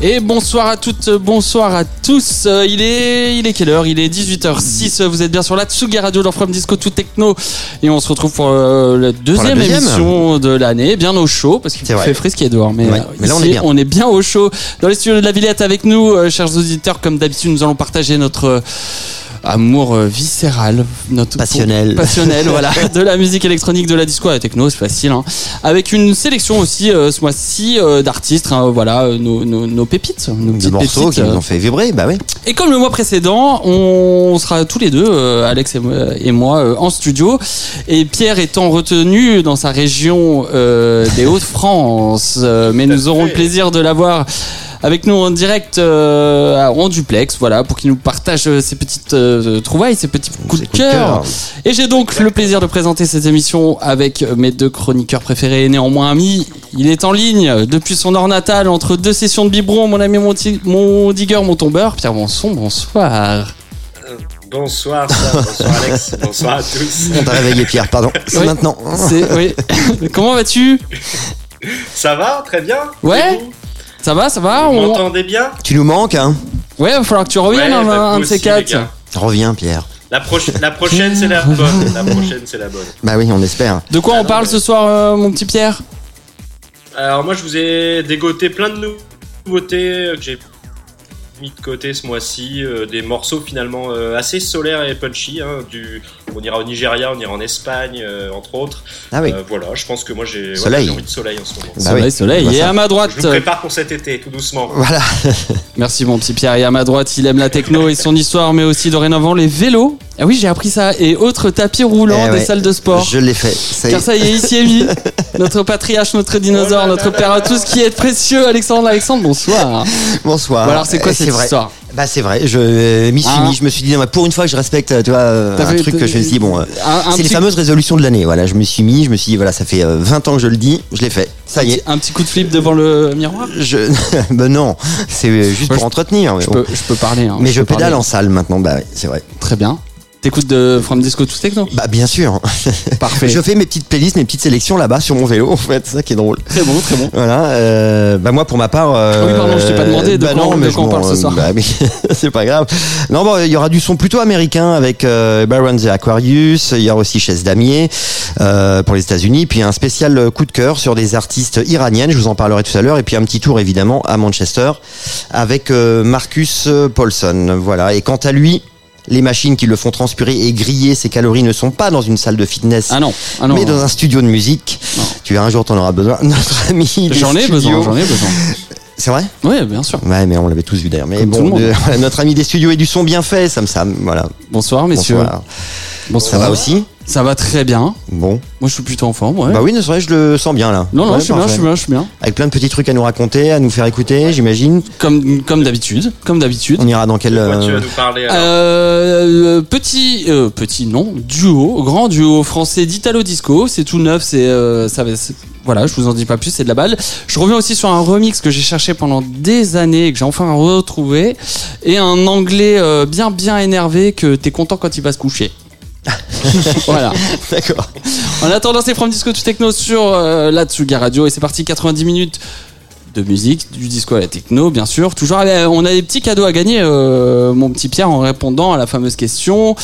Et bonsoir à toutes, bonsoir à tous. Euh, il est, il est quelle heure? Il est 18h06. Vous êtes bien sur la Tsugi Radio dans From Disco to Techno. Et on se retrouve pour euh, la deuxième deuxième. émission de l'année. Bien au chaud, parce qu'il fait frisquer dehors. Mais, Ouais, euh, mais là, on est bien. on est bien au chaud. Dans les studios de la Villette avec nous, euh, chers auditeurs, comme d'habitude, nous allons partager notre amour euh, viscéral, notre Passionnel. passionnel, voilà, de la musique électronique, de la disco à la techno, c'est facile. Hein. Avec une sélection aussi euh, ce mois-ci euh, d'artistes, hein, voilà, nos, nos, nos pépites, nos Des petites morceaux pépites. qui nous ont fait vibrer, bah oui. Et comme le mois précédent, on sera tous les deux, euh, Alex et moi, et moi, euh, en studio. Et Pierre étant retenu dans sa région euh, des Hauts-de-France, euh, mais nous aurons le plaisir de l'avoir avec nous en direct euh, en duplex, voilà, pour qu'il nous partage euh, ses petites euh, trouvailles, ses petits coups de cœur. Et j'ai donc le plaisir de présenter cette émission avec mes deux chroniqueurs préférés et néanmoins amis. Il est en ligne depuis son or natal entre deux sessions de biberon, mon ami mon, mon digger, mon tombeur. Pierre Bonson, bonsoir. Bonsoir, Sam. bonsoir Alex, bonsoir à tous. On t'a réveillé Pierre, pardon. C'est Oui. maintenant. Oui. Comment vas-tu? Ça va Très bien Ouais. Ça va, ça va Vous On- m'entendez bien Tu nous manques, hein Ouais, va falloir que tu reviennes Ouais, un, bah, un de ces quatre. Reviens Pierre. la, prochaine, c'est la bonne. La prochaine, c'est la bonne. Bah oui, on espère. De quoi Ah on non, parle mais- ce soir, euh, mon petit Pierre? Alors, moi, je vous ai dégoté plein de nouveautés euh, que j'ai mis de côté ce mois-ci. euh, des morceaux finalement euh, assez solaires et punchy. hein, du... On ira au Nigeria, on ira en Espagne, euh, entre autres. Ah oui. Euh, voilà, je pense que moi, j'ai j'ai envie de soleil en ce moment. Bah Soleil, oui. soleil. Bah Et à ma droite, Je vous prépare pour cet été, tout doucement. Voilà. Merci mon petit Pierre. Et à ma droite, il aime la techno et son histoire, mais aussi dorénavant les vélos. Ah oui, j'ai appris ça. Et autres tapis roulants Eh des ouais. salles de sport. Je l'ai fait. Ça y Car est. ça y est, ici est mis. Notre patriarche, notre dinosaure, Oh là notre là père à là. tout ce qui est précieux. Alexandre, Alexandre, bonsoir. Bonsoir. Bon, alors, c'est quoi Euh, cette vrai. histoire Bah c'est vrai, je euh, m'y suis mis, je me suis dit non, mais pour une fois que je respecte tu vois euh, T'as un fait- truc que je me suis dit bon euh, c'est les fameuses résolutions de l'année, voilà, je me suis mis, je me suis dit voilà, ça fait euh, 20 ans que je le dis, je l'ai fait. Ça y est. Un petit coup de flip devant le miroir? Je ben non, c'est euh, juste pour entretenir je bon. peux, je peux parler. hein. Mais je pédale parler. en salle maintenant, bah oui, c'est vrai. Très bien. T'écoutes de From Disco to Techno Bah bien sûr. Parfait. Je fais mes petites playlists, mes petites sélections là-bas sur mon vélo en fait, c'est ça qui est drôle. Très bon, très bon. Voilà, euh, bah moi pour ma part. Euh, oui, pardon, je t'ai pas demandé de bah quoi- non, de mais quoi on parle ce soir. Bah, mais c'est pas grave. Non, bon, il y aura du son plutôt américain avec euh, Baron the Aquarius. Il y aura aussi Chaise Damier euh, pour les États-Unis, puis un spécial coup de cœur sur des artistes iraniennes. Je vous en parlerai tout à l'heure, et puis un petit tour évidemment à Manchester avec euh, Marcus Paulson. Voilà. Et quant à lui. Les machines qui le font transpirer et griller ses calories ne sont pas dans une salle de fitness, Ah non, ah non. mais dans un studio de musique. Non. Tu verras un jour, t'en auras besoin. Notre ami. J'en ai besoin, j'en ai besoin. C'est vrai? Oui, bien sûr. Ouais, mais on l'avait tous vu d'ailleurs. Mais Comme bon, monde. de- voilà, notre ami des studios et du son bien fait, Sam Sam. Voilà. Bonsoir, messieurs. Bonsoir. Bonsoir. Ça va aussi? Ça va très bien. Bon. Moi, je suis plutôt en forme, ouais. Bah oui, c'est vrai, je le sens bien là. non, non, Ouais, je suis bien, je suis bien, je suis bien. Avec plein de petits trucs à nous raconter, à nous faire écouter, j'imagine. Comme, comme d'habitude, comme d'habitude. On ira dans quel. Quoi tu euh, vas nous parler alors Euh, petit, euh, petit non, duo, grand duo français d'Italo Disco, c'est tout neuf, c'est, euh, ça va, c'est- voilà, je vous en dis pas plus, c'est de la balle. Je reviens aussi sur un remix que j'ai cherché pendant des années et que j'ai enfin retrouvé, et un anglais euh, bien bien énervé que t'es content quand il va se coucher. voilà. D'accord. En attendant, c'est From Disco to Techno sur euh, la Tsuga Radio et c'est parti 90 minutes de musique, du disco à la techno, bien sûr. Toujours, on a des petits cadeaux à gagner, euh, mon petit Pierre, en répondant à la fameuse question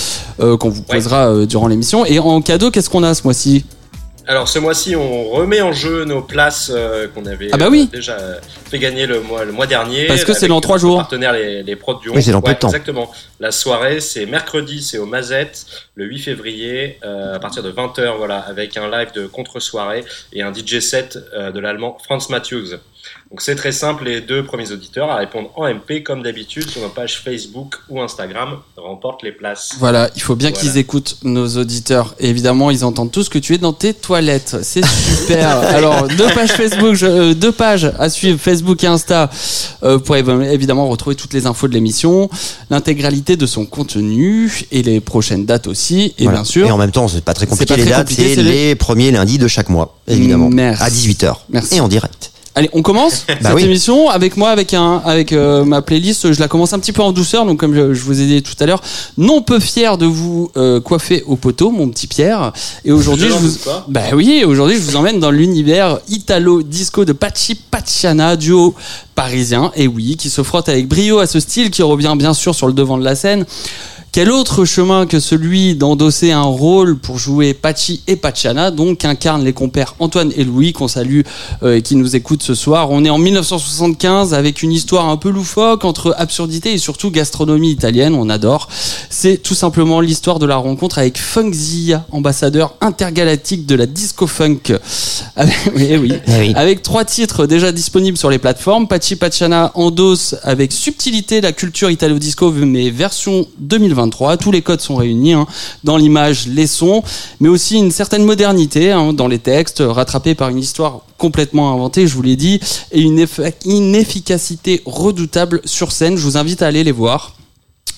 euh, qu'on vous posera durant l'émission. Et en cadeau, qu'est-ce qu'on a ce mois-ci? Alors ce mois-ci, on remet en jeu nos places euh, qu'on avait Ah bah oui. euh, déjà fait gagner le mois, le mois dernier. Parce que c'est dans trois jours. Partenaires les, les prods du Oui, c'est dans peu de temps. Exactement. La soirée, c'est mercredi, c'est au Mazette, le 8 février, euh, à partir de 20h, voilà, avec un live de contre-soirée et un DJ set euh, de l'allemand Franz Matthews. Donc c'est très simple, les deux premiers auditeurs à répondre en MP comme d'habitude sur nos pages Facebook ou Instagram remportent les places. Voilà, il faut bien Voilà. qu'ils écoutent nos auditeurs. Et évidemment, ils entendent tout ce que tu es dans tes toilettes. C'est super. Alors, deux pages Facebook, je- euh, deux pages à suivre, Facebook et Insta, euh, pour év- évidemment retrouver toutes les infos de l'émission, l'intégralité de son contenu et les prochaines dates aussi. Et Voilà. bien sûr, Et en même temps, c'est pas très compliqué pas les très dates, c'est c'est les... premiers lundis de chaque mois, évidemment. Merci. À 18h. Merci. Et en direct. Allez, on commence Bah cette oui. émission avec moi, avec un, avec euh, ma playlist. Je la commence un petit peu en douceur, donc comme je, je vous ai dit tout à l'heure, non peu fier de vous euh, coiffer au poteau, mon petit Pierre. Et aujourd'hui, Je vous, pas. bah oui, aujourd'hui, je vous emmène dans l'univers italo disco de Pachi Pacciana, duo parisien, et oui, qui se frotte avec brio à ce style qui revient bien sûr sur le devant de la scène. Quel autre chemin que celui d'endosser un rôle pour jouer Pachi et Pacciana, donc qu'incarnent les compères Antoine et Louis, qu'on salue euh, et qui nous écoutent ce soir. On est en 1975 avec une histoire un peu loufoque entre absurdité et surtout gastronomie italienne, on adore. C'est tout simplement l'histoire de la rencontre avec Funk Zia, ambassadeur intergalactique de la disco funk. Avec, oui, oui. Eh oui. Avec trois titres déjà disponibles sur les plateformes. Pachi Pacciana endosse avec subtilité la culture italo-disco, mais version 2023. Tous les codes sont réunis hein, dans l'image, les sons, mais aussi une certaine modernité hein, dans les textes, rattrapés par une histoire complètement inventée, je vous l'ai dit, et une, effa- une efficacité redoutable sur scène. Je vous invite à aller les voir.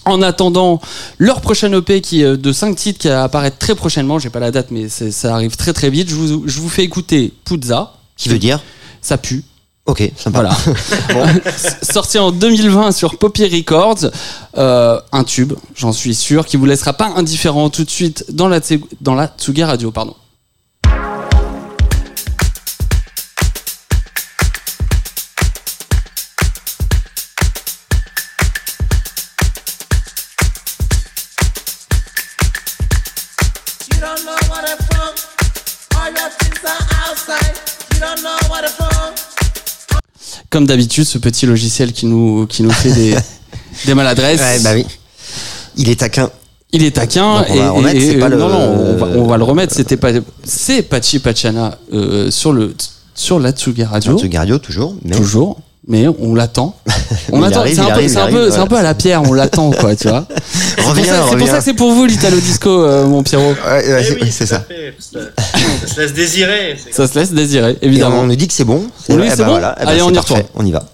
En attendant leur prochaine EP qui est de 5 titres qui apparaître très prochainement, j'ai pas la date mais ça arrive très très vite. Je vous, je vous fais écouter Puzza, Qui veut dire? Ça pue. Ok, sympa. Voilà. Sorti en 2020 sur Poppy Records, euh, un tube, j'en suis sûr, qui vous laissera pas indifférent tout de suite dans la dans la Tsugi Radio, pardon. Comme d'habitude, ce petit logiciel qui nous qui nous fait des des maladresses. Ouais, bah oui. Il est taquin. Il est taquin Donc on va et, remettre, et- c'est pas le- non non, on va, on va le remettre. C'était pas c'est Pachi Pachana euh, sur le sur la Tsugi Radio. Ce Gardio, toujours. Mais Toujours. Mais on l'attend. On attend. C'est un, peu, c'est un un à la pierre. On l'attend, quoi, tu vois. C'est pour ça- que c'est pour vous l'Italo Disco, euh, mon Pierrot. Ouais, ouais, Eh c'est oui, ça. Ça, ça se laisse désirer. Ça se laisse désirer, Et évidemment. on nous dit que c'est bon. Oui, vrai, c'est bah bon voilà. Eh ben, Allez, on y retourne. On y va.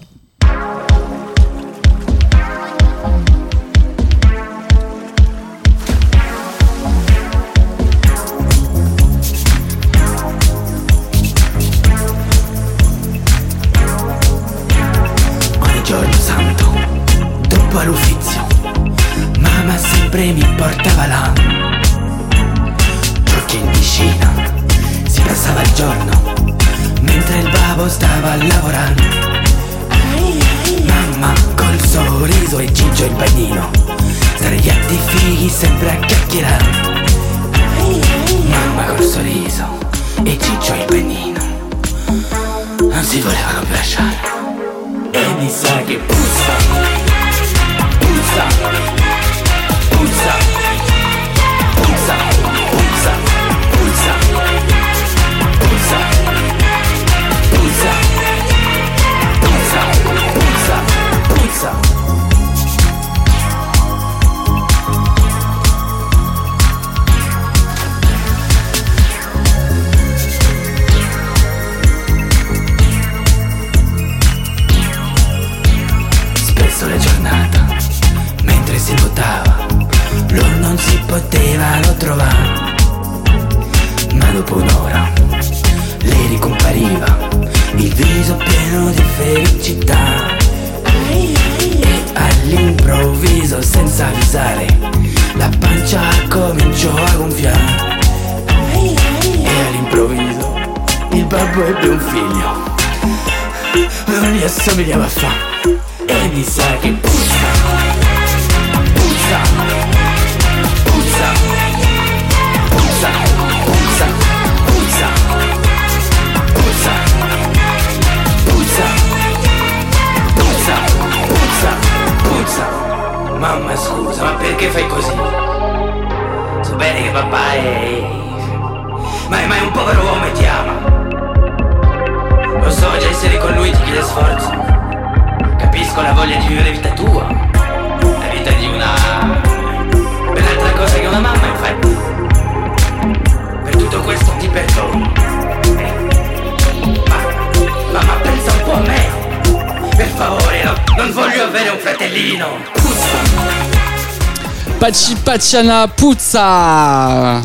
Puzza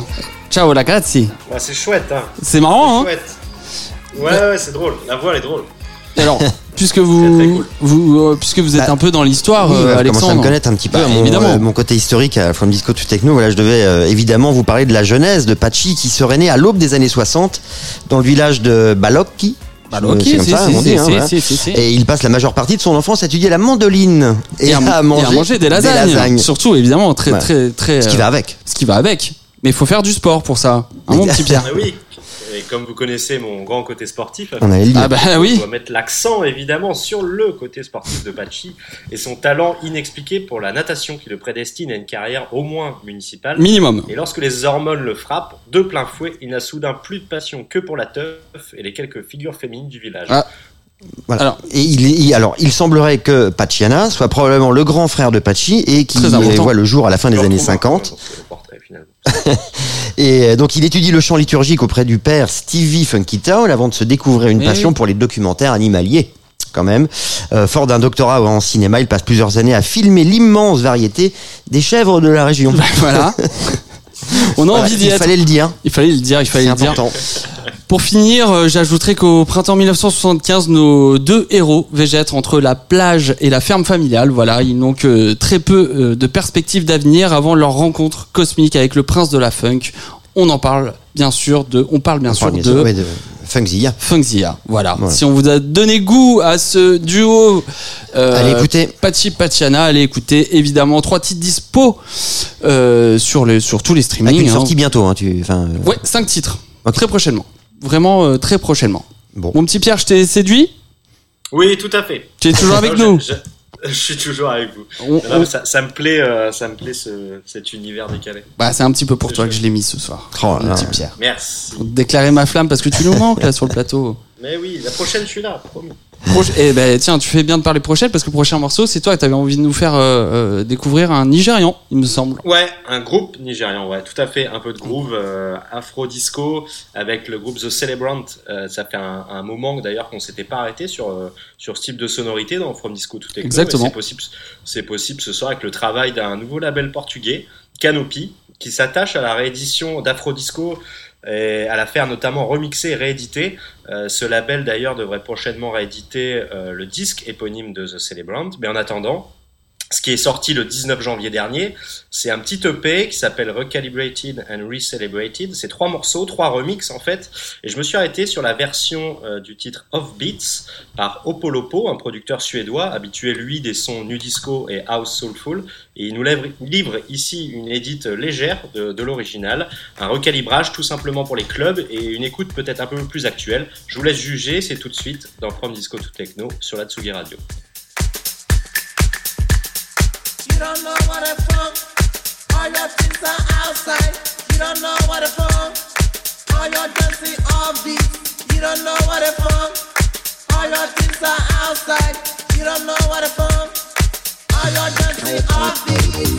Ciao ragazzi Ouais, c'est chouette, hein. C'est marrant, hein chouette. Ouais, ouais, c'est drôle. La voix, elle est drôle. Alors, puisque Très, très vous, cool. vous euh, puisque vous êtes Bah, un peu dans l'histoire, Oui, euh, voilà, je commence à me Alexandre. connaître un petit peu Bah, mon, évidemment. euh, mon côté historique à From Disco to Techno. Voilà, je devais euh, évidemment vous parler de la jeunesse de Pachi qui serait né à l'aube des années 60 dans le village de Balocchi. Bah, c'est comme si, ça, si. Et il passe la majeure partie de son enfance à étudier la mandoline et, Et à, à et manger, à manger des lasagnes. Surtout, évidemment, très, Ouais. très, très. Ce qui euh, va avec. Ce qui va avec. Mais il faut faire du sport pour ça. Hein, mon petit Pierre Ah oui. Comme vous connaissez mon grand côté sportif, On dire. Ah bah On oui. doit mettre l'accent évidemment sur le côté sportif de Pachi et son talent inexpliqué pour la natation qui le prédestine à une carrière au moins municipale. Minimum. Et lorsque les hormones le frappent, de plein fouet, il n'a soudain plus de passion que pour la teuf et les quelques figures féminines du village. Ah. Voilà. Alors- et il, est- il- alors, il semblerait que Pachiana soit probablement le grand frère de Pachi et qui voit le jour à la fin des années retrouve un peu 50. Finalement. Et euh, donc, il étudie le chant liturgique auprès du père Stevie Funky Town avant de se découvrir une passion oui. pour les documentaires animaliers. Quand même, Euh, fort d'un doctorat en cinéma, il passe plusieurs années à filmer l'immense variété des chèvres de la région. voilà. On a Voilà, envie d'y il être. fallait le dire. Il fallait le dire, il fallait le dire. important. Pour finir, euh, j'ajouterai qu'au printemps 1975, nos deux héros végètent entre la plage et la ferme familiale. Voilà, ils n'ont que très peu euh, de perspectives d'avenir avant leur rencontre cosmique avec le prince de la funk. On en parle bien sûr de, on parle bien On sûr parle de ouais, de Funkzilla. Funkzilla. Voilà. Voilà. Si on vous a donné goût à ce duo, euh, Allez écouter. Pachi Pachiana, allez écouter évidemment trois titres dispo euh, sur les sur tous les streamings. Avec une hein. sortie bientôt. Hein, tu, enfin, euh, Ouais, cinq titres. Très prochainement. Vraiment euh, très prochainement. Bon. Mon petit Pierre, je t'ai séduit? Oui, tout à fait. Tu es toujours avec Non, nous? je, je- je suis toujours avec vous. On- Non, on- mais ça, ça me plaît, euh, ça me plaît ce, cet univers décalé. Bah, C'est un petit peu pour toi que je l'ai mis ce soir. Oh Mon petit Pierre. Merci. Pour déclarer ma flamme parce que tu nous manques là sur le plateau. Mais oui, la prochaine, je suis là, promis. Proche- Eh ben tiens, tu fais bien de parler prochaine parce que le prochain morceau, c'est toi qui avais envie de nous faire euh, euh, découvrir un Nigérian, il me semble. Ouais, un groupe nigérian, ouais, tout à fait, un peu de groove euh, afro-disco avec le groupe The Celebrant. Euh, ça fait un, un moment d'ailleurs qu'on s'était pas arrêté sur sur ce type de sonorité dans From Disco to Techno. Exactement. Et C'est possible, c'est possible ce soir avec le travail d'un nouveau label portugais, Canopy, qui s'attache à la réédition d'afro-disco et à la faire notamment remixer et rééditer. Euh, ce label d'ailleurs devrait prochainement rééditer euh, le disque éponyme de The Celebrant. Mais en attendant, ce qui est sorti le 19 janvier dernier, c'est un petit EP qui s'appelle Recalibrated and Recelebrated. C'est trois morceaux, trois remixes en fait. Et je me suis arrêté sur la version euh, du titre Off Beats par Opolopo, un producteur suédois habitué lui des sons nu disco et house soulful. Et il nous livre, ici une édite légère de, de l'original, un recalibrage tout simplement pour les clubs et une écoute peut-être un peu plus actuelle. Je vous laisse juger, c'est tout de suite dans From Disco to Techno sur la Tsugi Radio. You don't know what. All your things are outside. You don't know what a funk. All your dancing off beats. You don't know what funk. All your things are outside. You don't know what. All your dancing off beats.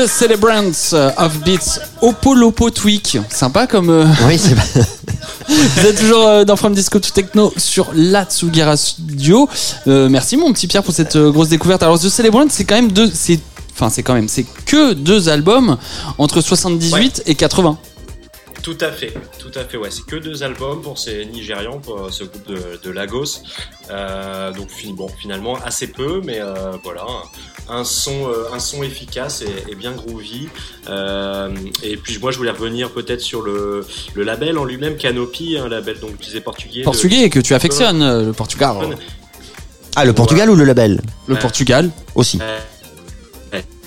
The Celebrants of Beats Opolopo Tweak. Sympa comme. euh, Oui, c'est Vous êtes toujours euh, dans From Disco to Techno sur la Tsugi Radio. Euh, merci mon petit Pierre pour cette euh, grosse découverte. Alors The Celebrants, c'est quand même deux. C'est enfin c'est quand même c'est que deux albums entre 78 et 80. Tout à fait, tout à fait, ouais. C'est que deux albums pour ces Nigérians, pour euh, ce groupe de, de Lagos. Euh, donc bon, finalement assez peu, mais euh, voilà, un son, euh, un son efficace et, et bien groovy. Euh, et puis moi, je voulais revenir peut-être sur le, le label en lui-même, Canopy, un label donc tu disais portugais. Portugais que tu affectionnes le Portugal. Ah, le Portugal ou le label Le Ouais. Portugal. Aussi.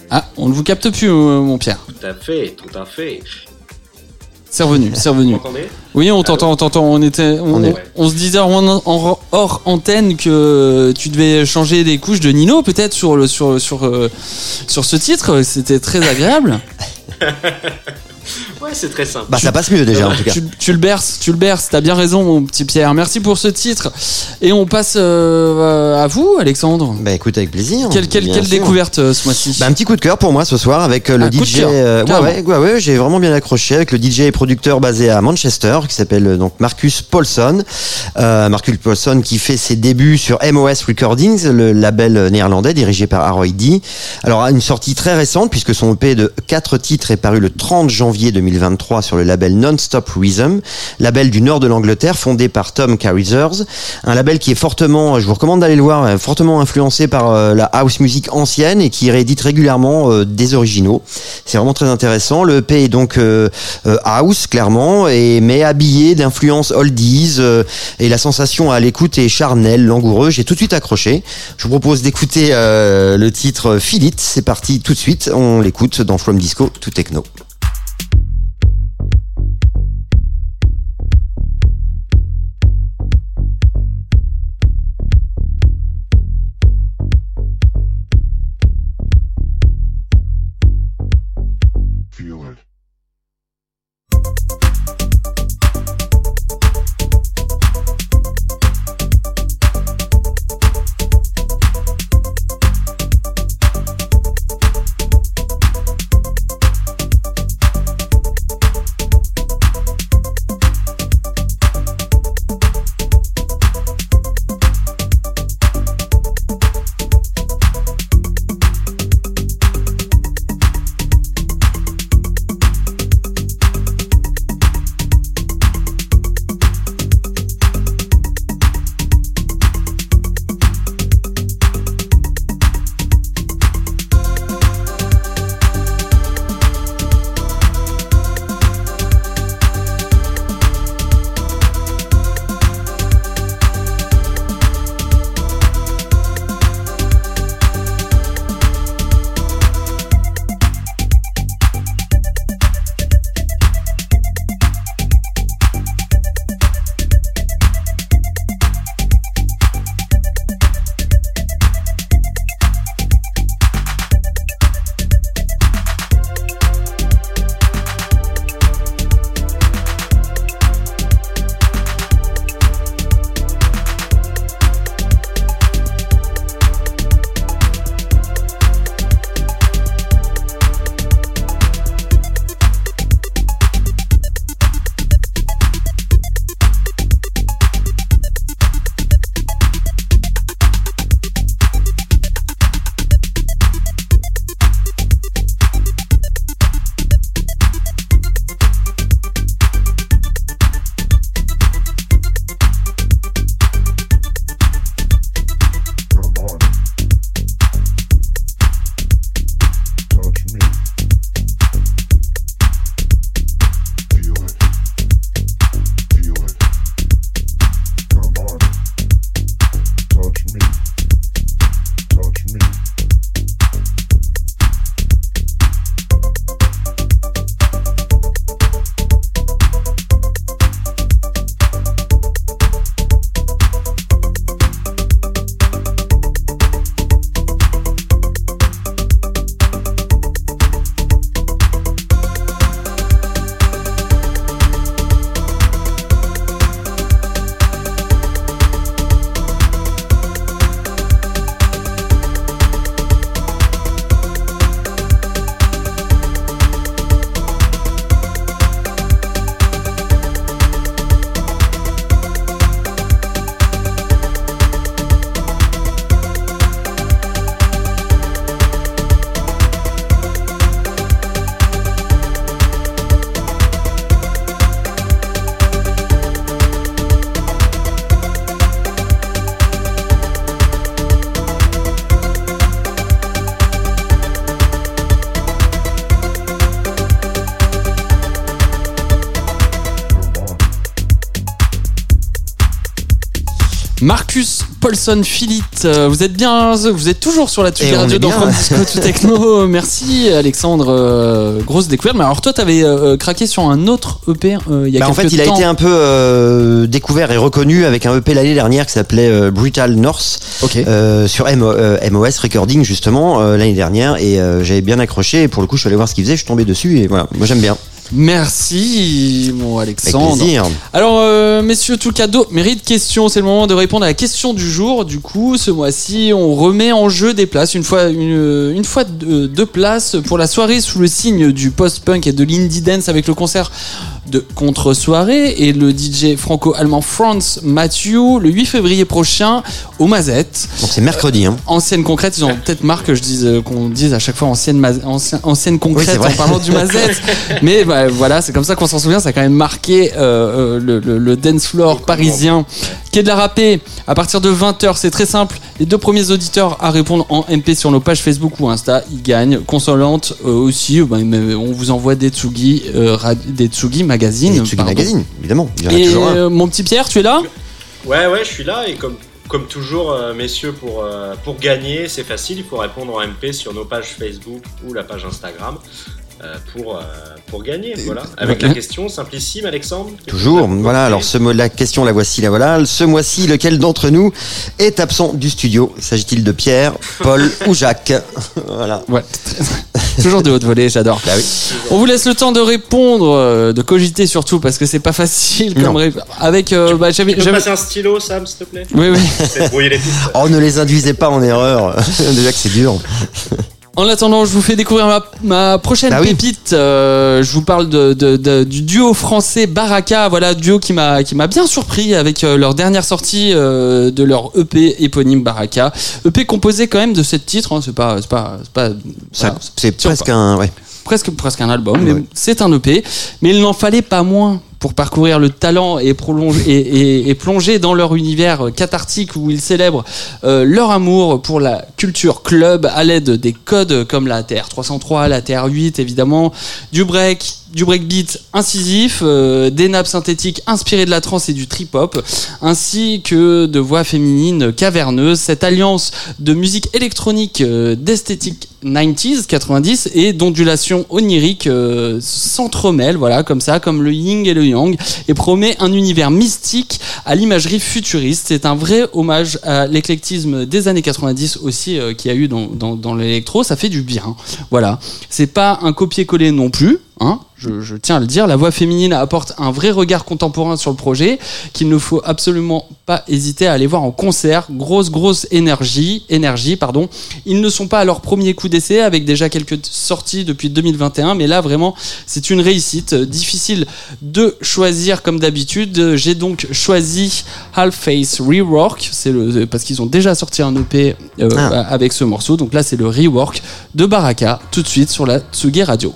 Ah, on ne vous capte plus euh, mon Pierre. tout à fait, tout à fait. C'est revenu, c'est revenu. Oui, on t'entend, on t'entend. On était, on, On est- on se disait en, en- hors antenne que tu devais changer des couches de Nino, peut-être sur le sur sur euh, sur ce titre. C'était très agréable. Ouais, c'est très simple. Bah ça passe mieux déjà en tout cas. Tu, tu le berces, tu le berces, t'as bien raison mon petit Pierre. Merci pour ce titre. Et on passe euh, à vous Alexandre. Bah écoute avec plaisir. Quelle, quelle, quelle découverte euh, ce mois-ci? Bah, un petit coup de cœur pour moi ce soir avec euh, le Un DJ. euh, ouais, ouais, ouais, ouais, j'ai vraiment bien accroché avec le DJ et producteur basé à Manchester qui s'appelle donc Marcus Paulson. Euh, Marcus Paulson qui fait ses débuts sur MOS Recordings, le label néerlandais dirigé par Harold D. Alors une sortie très récente puisque son EP de quatre titres est paru le 30 janvier 2023 sur le label Non-Stop Rhythm, label du nord de l'Angleterre fondé par Tom Carruthers, un label qui est fortement, je vous recommande d'aller le voir, euh, fortement influencé par euh, la house music ancienne et qui réédite régulièrement euh, des originaux. C'est vraiment très intéressant. Le EP est donc house clairement, et mais habillé d'influences oldies et la sensation à l'écoute est charnelle, langoureux. J'ai tout de suite accroché. Je vous propose d'écouter le titre It. C'est parti tout de suite. On l'écoute dans From Disco to Techno. Philippe, euh, vous êtes bien, vous êtes toujours sur la Tsugi Radio dans. From Disco to Techno. Merci Alexandre, euh, grosse découverte. Mais alors toi, t'avais euh, craqué sur un autre EP euh, il y a Bah, en quelques fait, il a temps. été un peu euh, découvert et reconnu avec un EP l'année dernière qui s'appelait euh, Brutal North euh, sur MO, euh, MOS Recording justement euh, l'année dernière et euh, j'avais bien accroché et pour le coup je suis allé voir ce qu'il faisait, je suis tombé dessus et voilà, moi j'aime bien. Merci, mon Avec Alexandre. plaisir. Alors, euh, messieurs, tout cadeau mérite question. C'est le moment de répondre à la question du jour. Du coup, ce mois-ci, on remet en jeu des places. Une fois, une, fois deux, deux places pour la soirée sous le signe du post-punk et de l'indie dance avec le concert de contre-soirée et le DJ franco-allemand Franz Mathieu le 8 février prochain au Mazette. Donc c'est mercredi. Hein. Ancienne concrète, ils ont peut-être marre que je dise euh, qu'on dise à chaque fois ancienne ma- ancien- ancienne concrète en parlant du Mazette. Mais bah, voilà, c'est comme ça qu'on s'en souvient. Ça a quand même marqué euh, euh, le, le- le dance floor parisien. Qui est de la râpée à partir de 20h. C'est très simple. Les deux premiers auditeurs à répondre en MP sur nos pages Facebook ou Insta, ils gagnent. Consolante euh, aussi. bah, mais on vous envoie des Tsugi, euh, des Tsugi magazine. Et Tsugi pardon. Magazine, évidemment. Il y en a Et toujours un. euh, mon petit Pierre, tu es là? Ouais, ouais, je suis là et comme, comme toujours, euh, messieurs, pour, euh, pour gagner, c'est facile, il faut répondre en MP sur nos pages Facebook ou la page Instagram euh, pour, euh, pour gagner. Voilà. Avec Ouais. la question simplissime, Alexandre. Toujours. Voilà. Alors ce mot, la question, la voici, la voilà. Ce mois-ci, lequel d'entre nous est absent du studio? S'agit-il de Pierre, Paul ou Jacques? Voilà. Ouais. Toujours de haute volée, j'adore. Bah oui. On vous laisse le temps de répondre, euh, de cogiter surtout parce que c'est pas facile comme ré- avec euh, bah, Tu peux passer un stylo, Sam, s'il te plaît? Oui oui. C'est brouiller les pistes. Oh, ne les induisez pas en erreur. Déjà que c'est dur. En attendant, je vous fais découvrir ma, ma prochaine Bah oui. pépite. Euh, je vous parle de, de- de- du duo français Baraka. Voilà, duo qui m'a qui m'a bien surpris avec euh, leur dernière sortie euh, de leur EP éponyme Baraka. EP composé quand même de sept titres. hein, c'est pas c'est pas c'est pas voilà, c'est presque un. Ouais. presque presque un album, mais Ouais. c'est un EP. Mais il n'en fallait pas moins pour parcourir le talent et, prolonger, et, plonger dans leur univers cathartique où ils célèbrent euh, leur amour pour la culture club à l'aide des codes comme la TR303, la TR8 évidemment, du break, du breakbeat incisif, euh, des nappes synthétiques inspirées de la trance et du trip-hop, ainsi que de voix féminines caverneuses. Cette alliance de musique électronique euh, d'esthétique 90s, 90 et d'ondulation onirique euh, s'entremêlent, voilà, comme ça, comme le yin et le yang, et promet un univers mystique à l'imagerie futuriste. C'est un vrai hommage à l'éclectisme des années 90 aussi euh, qu'il y a eu dans, dans, dans l'électro. Ça fait du bien. Voilà. C'est pas un copier-coller non plus. Hein, je, je tiens à le dire, la voix féminine apporte un vrai regard contemporain sur le projet qu'il ne faut absolument pas hésiter à aller voir en concert. Grosse, grosse énergie, énergie, pardon. Ils ne sont pas à leur premier coup d'essai avec déjà quelques sorties depuis 2021, mais là vraiment c'est une réussite. Euh, Difficile de choisir comme d'habitude. J'ai donc choisi Half Face Rework, c'est le parce qu'ils ont déjà sorti un EP euh, Ah. avec ce morceau. Donc là c'est le rework de Baraka tout de suite sur la Tsugi Radio.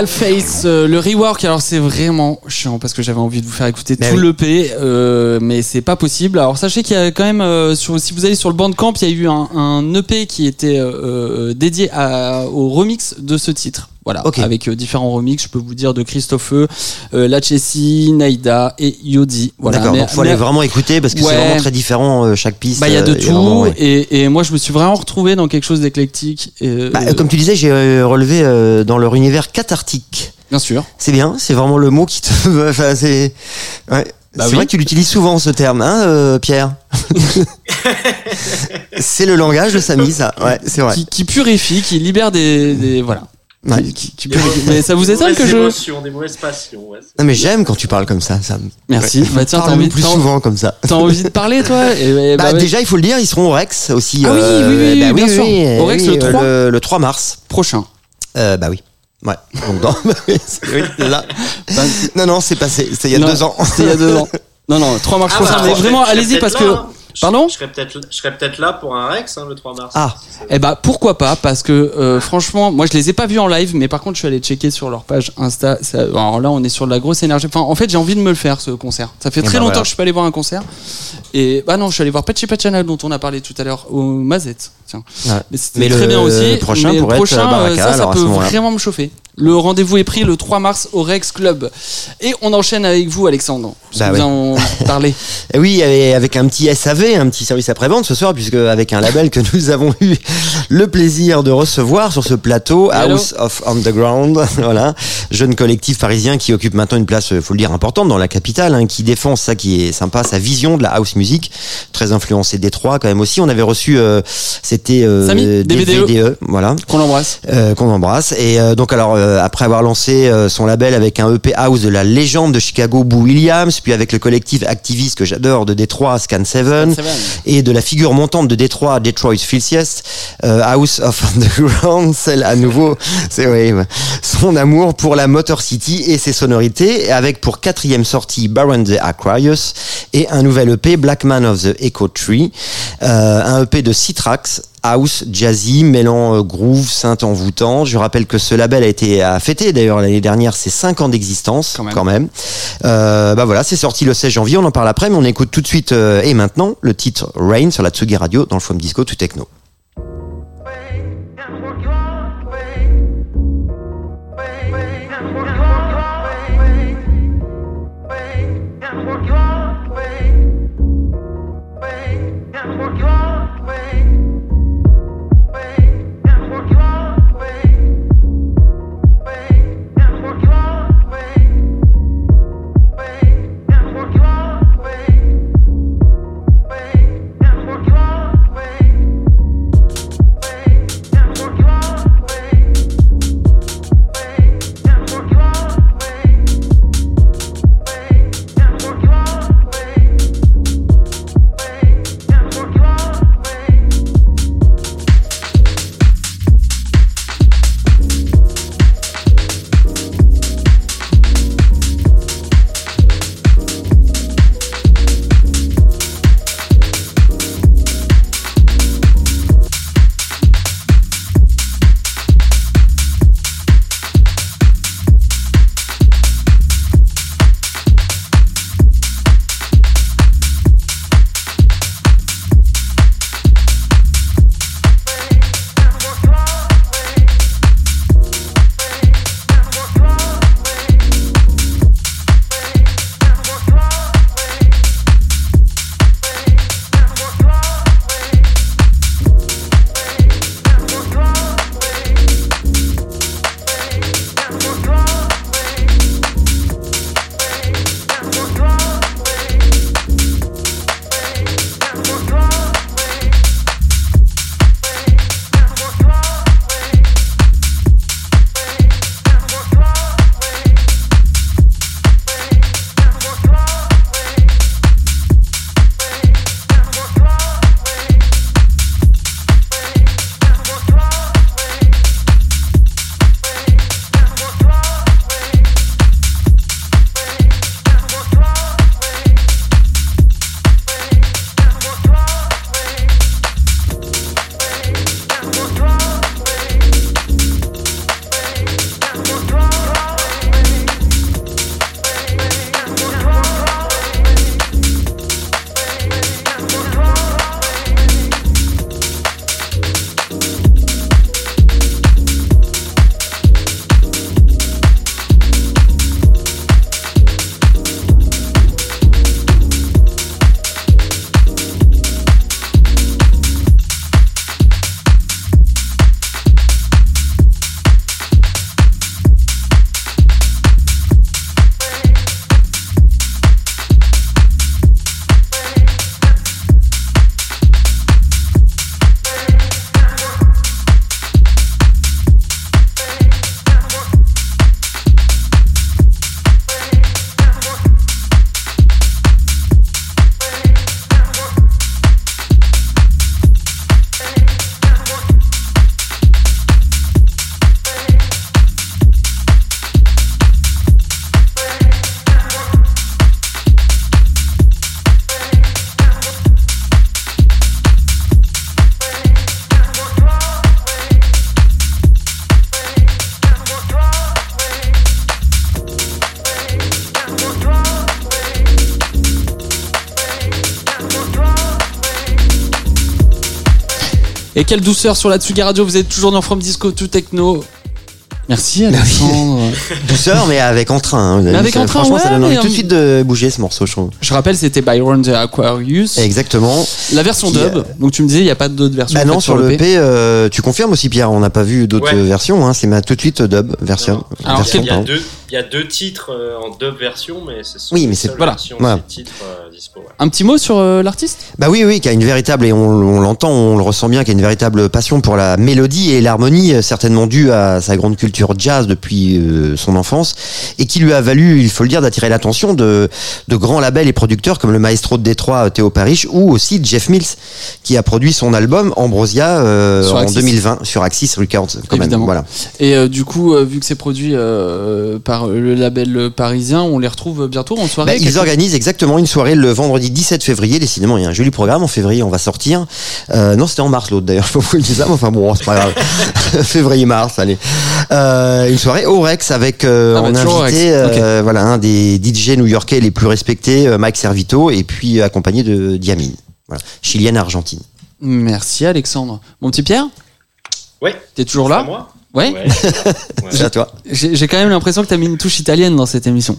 Alface, euh, le rework. Alors c'est vraiment chiant parce que j'avais envie de vous faire écouter Mais tout oui. l'EP, euh, mais c'est pas possible. Alors sachez qu'il y a quand même, euh, sur, si vous allez sur le Bandcamp, il y a eu un, un EP qui était euh, euh, dédié à, au remix de ce titre. Voilà, avec euh, différents remix, je peux vous dire de Christophe, euh, Lachessi, Naïda et Yodi. Voilà, D'accord, donc faut mais- aller vraiment écouter parce que Ouais. c'est vraiment très différent euh, chaque piste. Bah, il y a de euh, tout, vraiment, ouais. et, et moi je me suis vraiment retrouvé dans quelque chose d'éclectique. Bah, comme tu disais, j'ai relevé dans leur univers cathartique. bien sûr. C'est bien, c'est vraiment le mot qui te. enfin, c'est. Ouais. Bah c'est oui. vrai que tu l'utilises souvent ce terme, hein, euh, Pierre. c'est le langage de Samy, ça. Ouais, c'est vrai. Qui, qui purifie, qui libère des, des voilà. Ouais. Qui, qui- qui Des purifie. mauvaises- Mais ça vous étonne que je. émotions, des mauvaises passions. ouais. Non mais j'aime quand tu parles comme ça. ça me- Merci. Bah tiens, t'as envie, de- plus souvent comme ça. t'as envie de parler toi Et, bah, Bah, ouais. déjà, il faut le dire, ils seront au Rex aussi. Ah oui, euh, oui, oui, bah bien sûr. Au Rex, le euh, 3. le, le 3 mars. prochain. Euh, bah oui. Ouais. Donc dans. oui, c'est- oui, là. Bah, Non, non, c'est passé. C'était il y a non, deux ans. C'était il y a deux ans. Non, non, 3 mars Ah, prochain. bah, mais vraiment, allez-y parce que. Je- Pardon Je serais peut-être, là pour un Rex hein, le 3 mars. Ah. Eh bah pourquoi pas parce que euh, franchement moi je les ai pas vus en live mais par contre je suis allé checker sur leur page Insta ça- alors là on est sur de la grosse énergie enfin en fait j'ai envie de me le faire ce concert ça fait Eh très bah, longtemps voilà. que je suis pas allé voir un concert et bah non je suis allé voir Pachi Pachana dont on a parlé tout à l'heure au Mazette tiens Ouais. mais c'était très le bien aussi prochain mais le être prochain Baraka, euh, ça peut vraiment me chauffer le rendez-vous est pris le 3 mars au Rex Club et on enchaîne avec vous Alexandre Bah ouais. en parler Et oui, avec un petit SAV, un petit service après-vente ce soir, puisque avec un label que nous avons eu le plaisir de recevoir sur ce plateau, Hello. House of Underground, voilà, jeune collectif parisien qui occupe maintenant une place, euh, faut le dire, importante dans la capitale, hein, qui défend ça qui est sympa, sa vision de la house music, très influencée Détroit quand même aussi. On avait reçu, euh, c'était euh, Samy, DVDE. DVDE, voilà qu'on l'embrasse euh, qu'on embrasse. Et donc alors euh, après avoir lancé euh, son label avec un EP house de la légende de Chicago, Boo Williams, puis avec le collectif activiste que j'adore de Détroit, Scan 7, et de la figure montante de Détroit, Detroit Filthiest, euh, House of Underground, celle à nouveau, c'est oui, son amour pour la Motor City et ses sonorités, avec pour quatrième sortie Baron the Aquarius et un nouvel EP Black Man of the Echo Tree, un EP de six tracks house, jazzy, mêlant euh, groove, synth envoûtant. Je rappelle que ce label a été à fêter d'ailleurs l'année dernière ses 5 ans d'existence Quand même. Euh, bah voilà, c'est sorti le 16 janvier, on en parle après, mais on écoute tout de suite euh, et maintenant le titre Rain sur la Tsugi Radio dans le Foam Disco tout techno. Quelle douceur sur la Tsugi Radio, vous êtes toujours dans From Disco to Techno. Merci Alexandre. Douceur, mais avec entrain. hein, Mais avec ça- entrain, Franchement, ouais, ça donne envie tout de suite de bouger ce morceau, je trouve. Je rappelle, c'était Byron the Aquarius. Exactement. La version dub. euh, Donc tu me disais, il n'y a pas d'autres versions. Bah non, sur le P, euh, tu confirmes aussi, Pierre, on n'a pas vu d'autres Ouais. versions, hein, c'est ma tout de suite dub version. Non. Alors, version Il y, a deux, il y a deux titres euh, en dub version, mais ce sont Oui, mais c'est- voilà. titres euh, dispo. Un petit mot sur euh, l'artiste? Bah oui, oui, qui a une véritable, et on, on l'entend, on le ressent bien, qui a une véritable passion pour la mélodie et l'harmonie, euh, certainement due à sa grande culture jazz depuis euh, son enfance, et qui lui a valu, il faut le dire, d'attirer l'attention de, de grands labels et producteurs comme le maestro de Détroit Théo Parrish ou aussi Jeff Mills, qui a produit son album Ambrosia euh, en Axis. 2020 sur Axis Records. Quand même. Voilà. Et euh, du coup, euh, vu que c'est produit euh, par le label parisien, on les retrouve bientôt en soirée. Bah, ils organisent exactement une soirée le vendredi 17 février. Décidément, il y a un joli programme. En février, on va sortir. Euh, non, c'était en mars l'autre d'ailleurs. Je pas pourquoi il dit ça, mais enfin bon, c'est pas grave. Février-mars, allez. Euh, une soirée au Rex avec euh, Ah bah, invité euh, voilà un des DJ new-yorkais les plus respectés, Mike Servito, et puis accompagné de Diamine, voilà, chilienne argentine. Merci Alexandre. Mon petit Pierre, Ouais. t'es toujours là? Moi? Ouais. Ouais, à toi. J'ai j'ai quand même l'impression que t'as mis une touche italienne dans cette émission.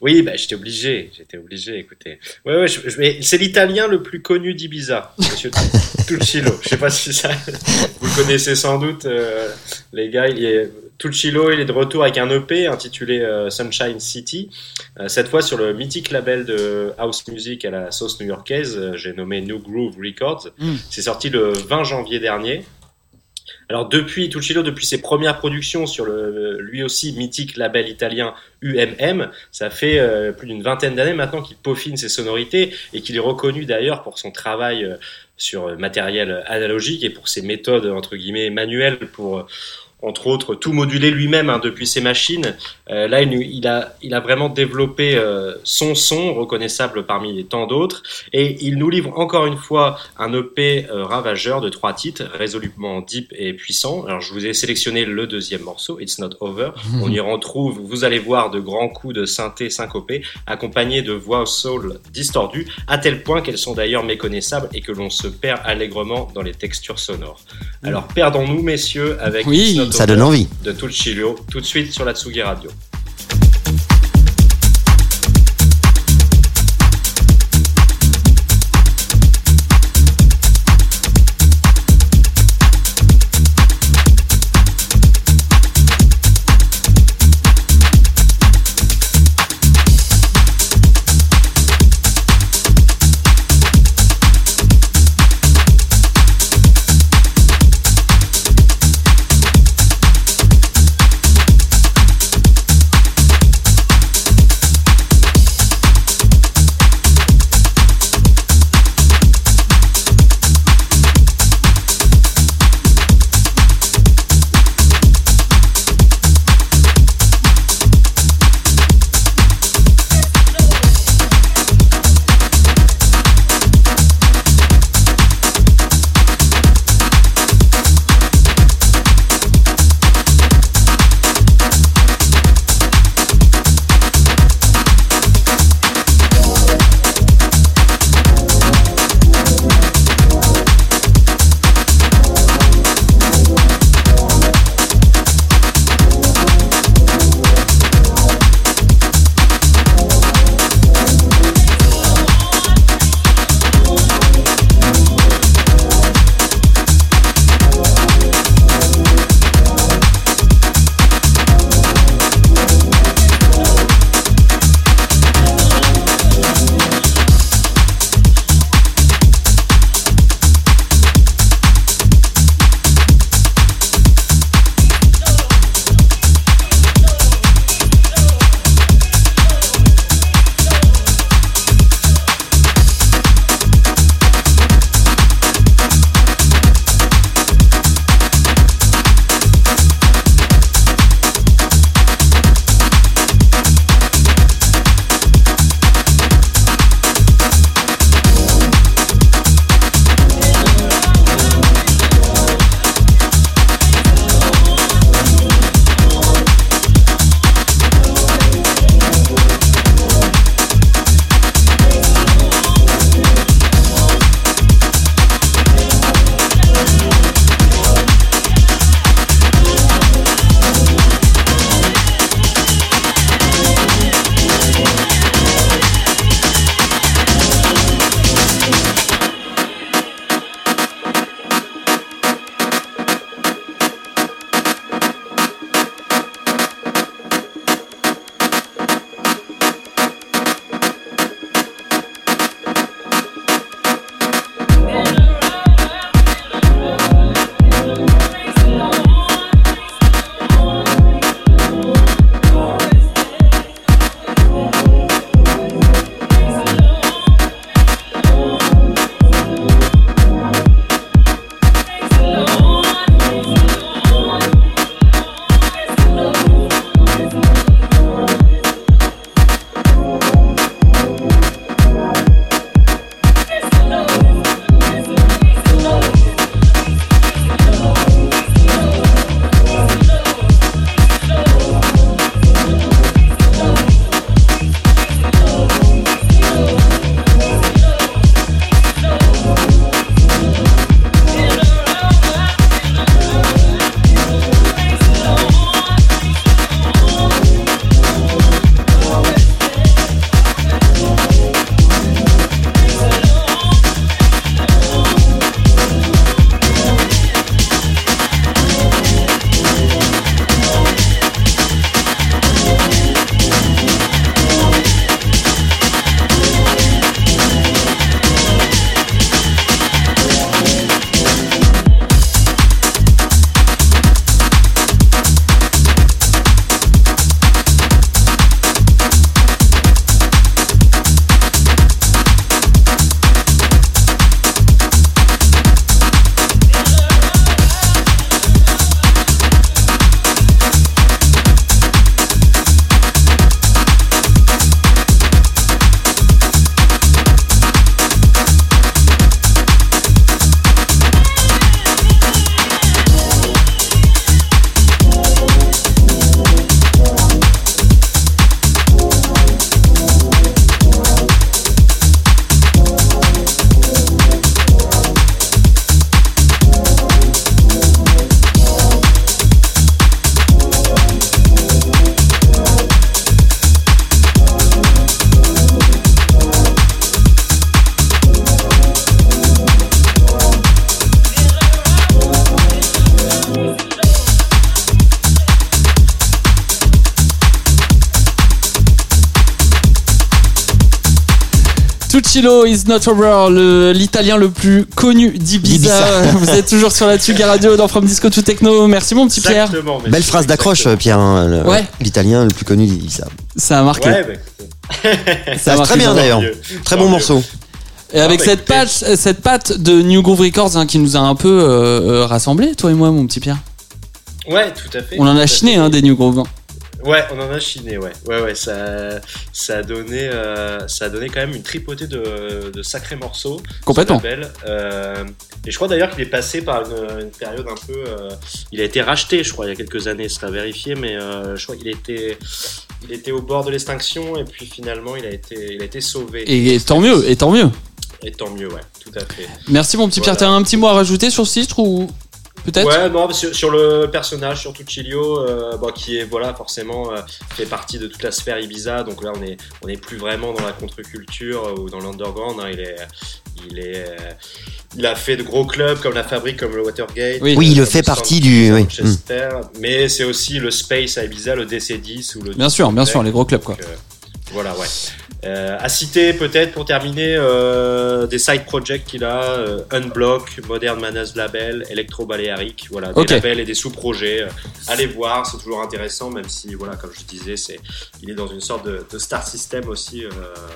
Oui, bah, j'étais obligé, j'étais obligé, écoutez. Ouais, ouais, je- c'est l'italien le plus connu d'Ibiza, monsieur Tuccilo. Je sais pas si ça, vous connaissez sans doute, euh, les gars. Il est, il est de retour avec un EP intitulé euh, Sunshine City. Euh, cette fois sur le mythique label de house music à la sauce new-yorkaise, j'ai nommé New Groove Records. Mm. C'est sorti le 20 janvier dernier. Alors depuis Tuccilo, depuis ses premières productions sur le lui aussi mythique label italien UMM, ça fait euh, plus d'une vingtaine d'années maintenant qu'il peaufine ses sonorités et qu'il est reconnu d'ailleurs pour son travail euh, sur euh, matériel analogique et pour ses méthodes entre guillemets manuelles pour entre autres tout moduler lui-même hein, depuis ses machines. Euh, là, il, il a, il a vraiment développé euh, son son reconnaissable parmi les tant d'autres et il nous livre encore une fois un EP euh, ravageur de trois titres résolument deep et puissant. Alors je vous ai sélectionné le deuxième morceau, It's Not Over. On y retrouve, vous allez voir, de grands coups de synthé syncopés accompagnés de voix au soul distordues à tel point qu'elles sont d'ailleurs méconnaissables et que l'on se perd allègrement dans les textures sonores. Alors perdons-nous messieurs avec Oui, It's Not Ça donne envie. de Tuccilio tout de suite sur la Tsugi Radio. Tuccillo is not over, le- l'italien le plus connu d'Ibiza. Vous êtes toujours sur la Tsugi Radio dans From Disco to Techno. Merci mon petit Pierre. Exactement, Belle phrase d'accroche. Pierre. hein, le- Ouais. L'italien le plus connu dit ça. A marqué. Ouais, bah. Ça a marqué très bien d'ailleurs. Très bon mieux. morceau. Et avec cette patch, cette patte de New Groove Records hein, qui nous a un peu euh, euh, rassemblés, toi et moi, mon petit Pierre. Ouais, tout à fait. On en a chiné hein, des New Groove. Ouais, on en a chiné, ouais. Ouais, ouais, ça, ça, a donné, euh, ça a donné quand même une tripotée de, de sacrés morceaux. ce Complètement. Euh, et je crois d'ailleurs qu'il est passé par une, une période un peu. euh, il a été racheté, je crois, il y a quelques années, ce sera vérifié, mais euh, je crois qu'il était, il était au bord de l'extinction et puis finalement il a été, il a été sauvé. Et, tant mieux, et tant mieux. Et tant mieux, ouais, tout à fait. Merci mon petit Pierre. Voilà. T'as un petit mot à rajouter sur ce titre ou? Peut-être Ouais, non, sur, sur le personnage, surtout Chilio, euh, bon, qui est voilà forcément euh, fait partie de toute la sphère Ibiza. Donc là, on est on est plus vraiment dans la contre-culture euh, ou dans l'underground. hein. il est il est euh, il a fait de gros clubs comme la Fabrique, comme le Watergate. Oui. Oui, il fait le partie du- oui. Manchester. Mais c'est aussi le Space à Ibiza, le DC10 ou le. Bien sûr, bien sûr, les gros clubs quoi. Euh, voilà, ouais. Euh, à citer peut-être pour terminer euh, des side projects qu'il a euh, Unblock, Modern Manners Label, Electro Balearic, voilà des labels et des sous-projets. Euh, allez voir, c'est toujours intéressant, même si voilà comme je disais, c'est il est dans une sorte de, de star system aussi, euh,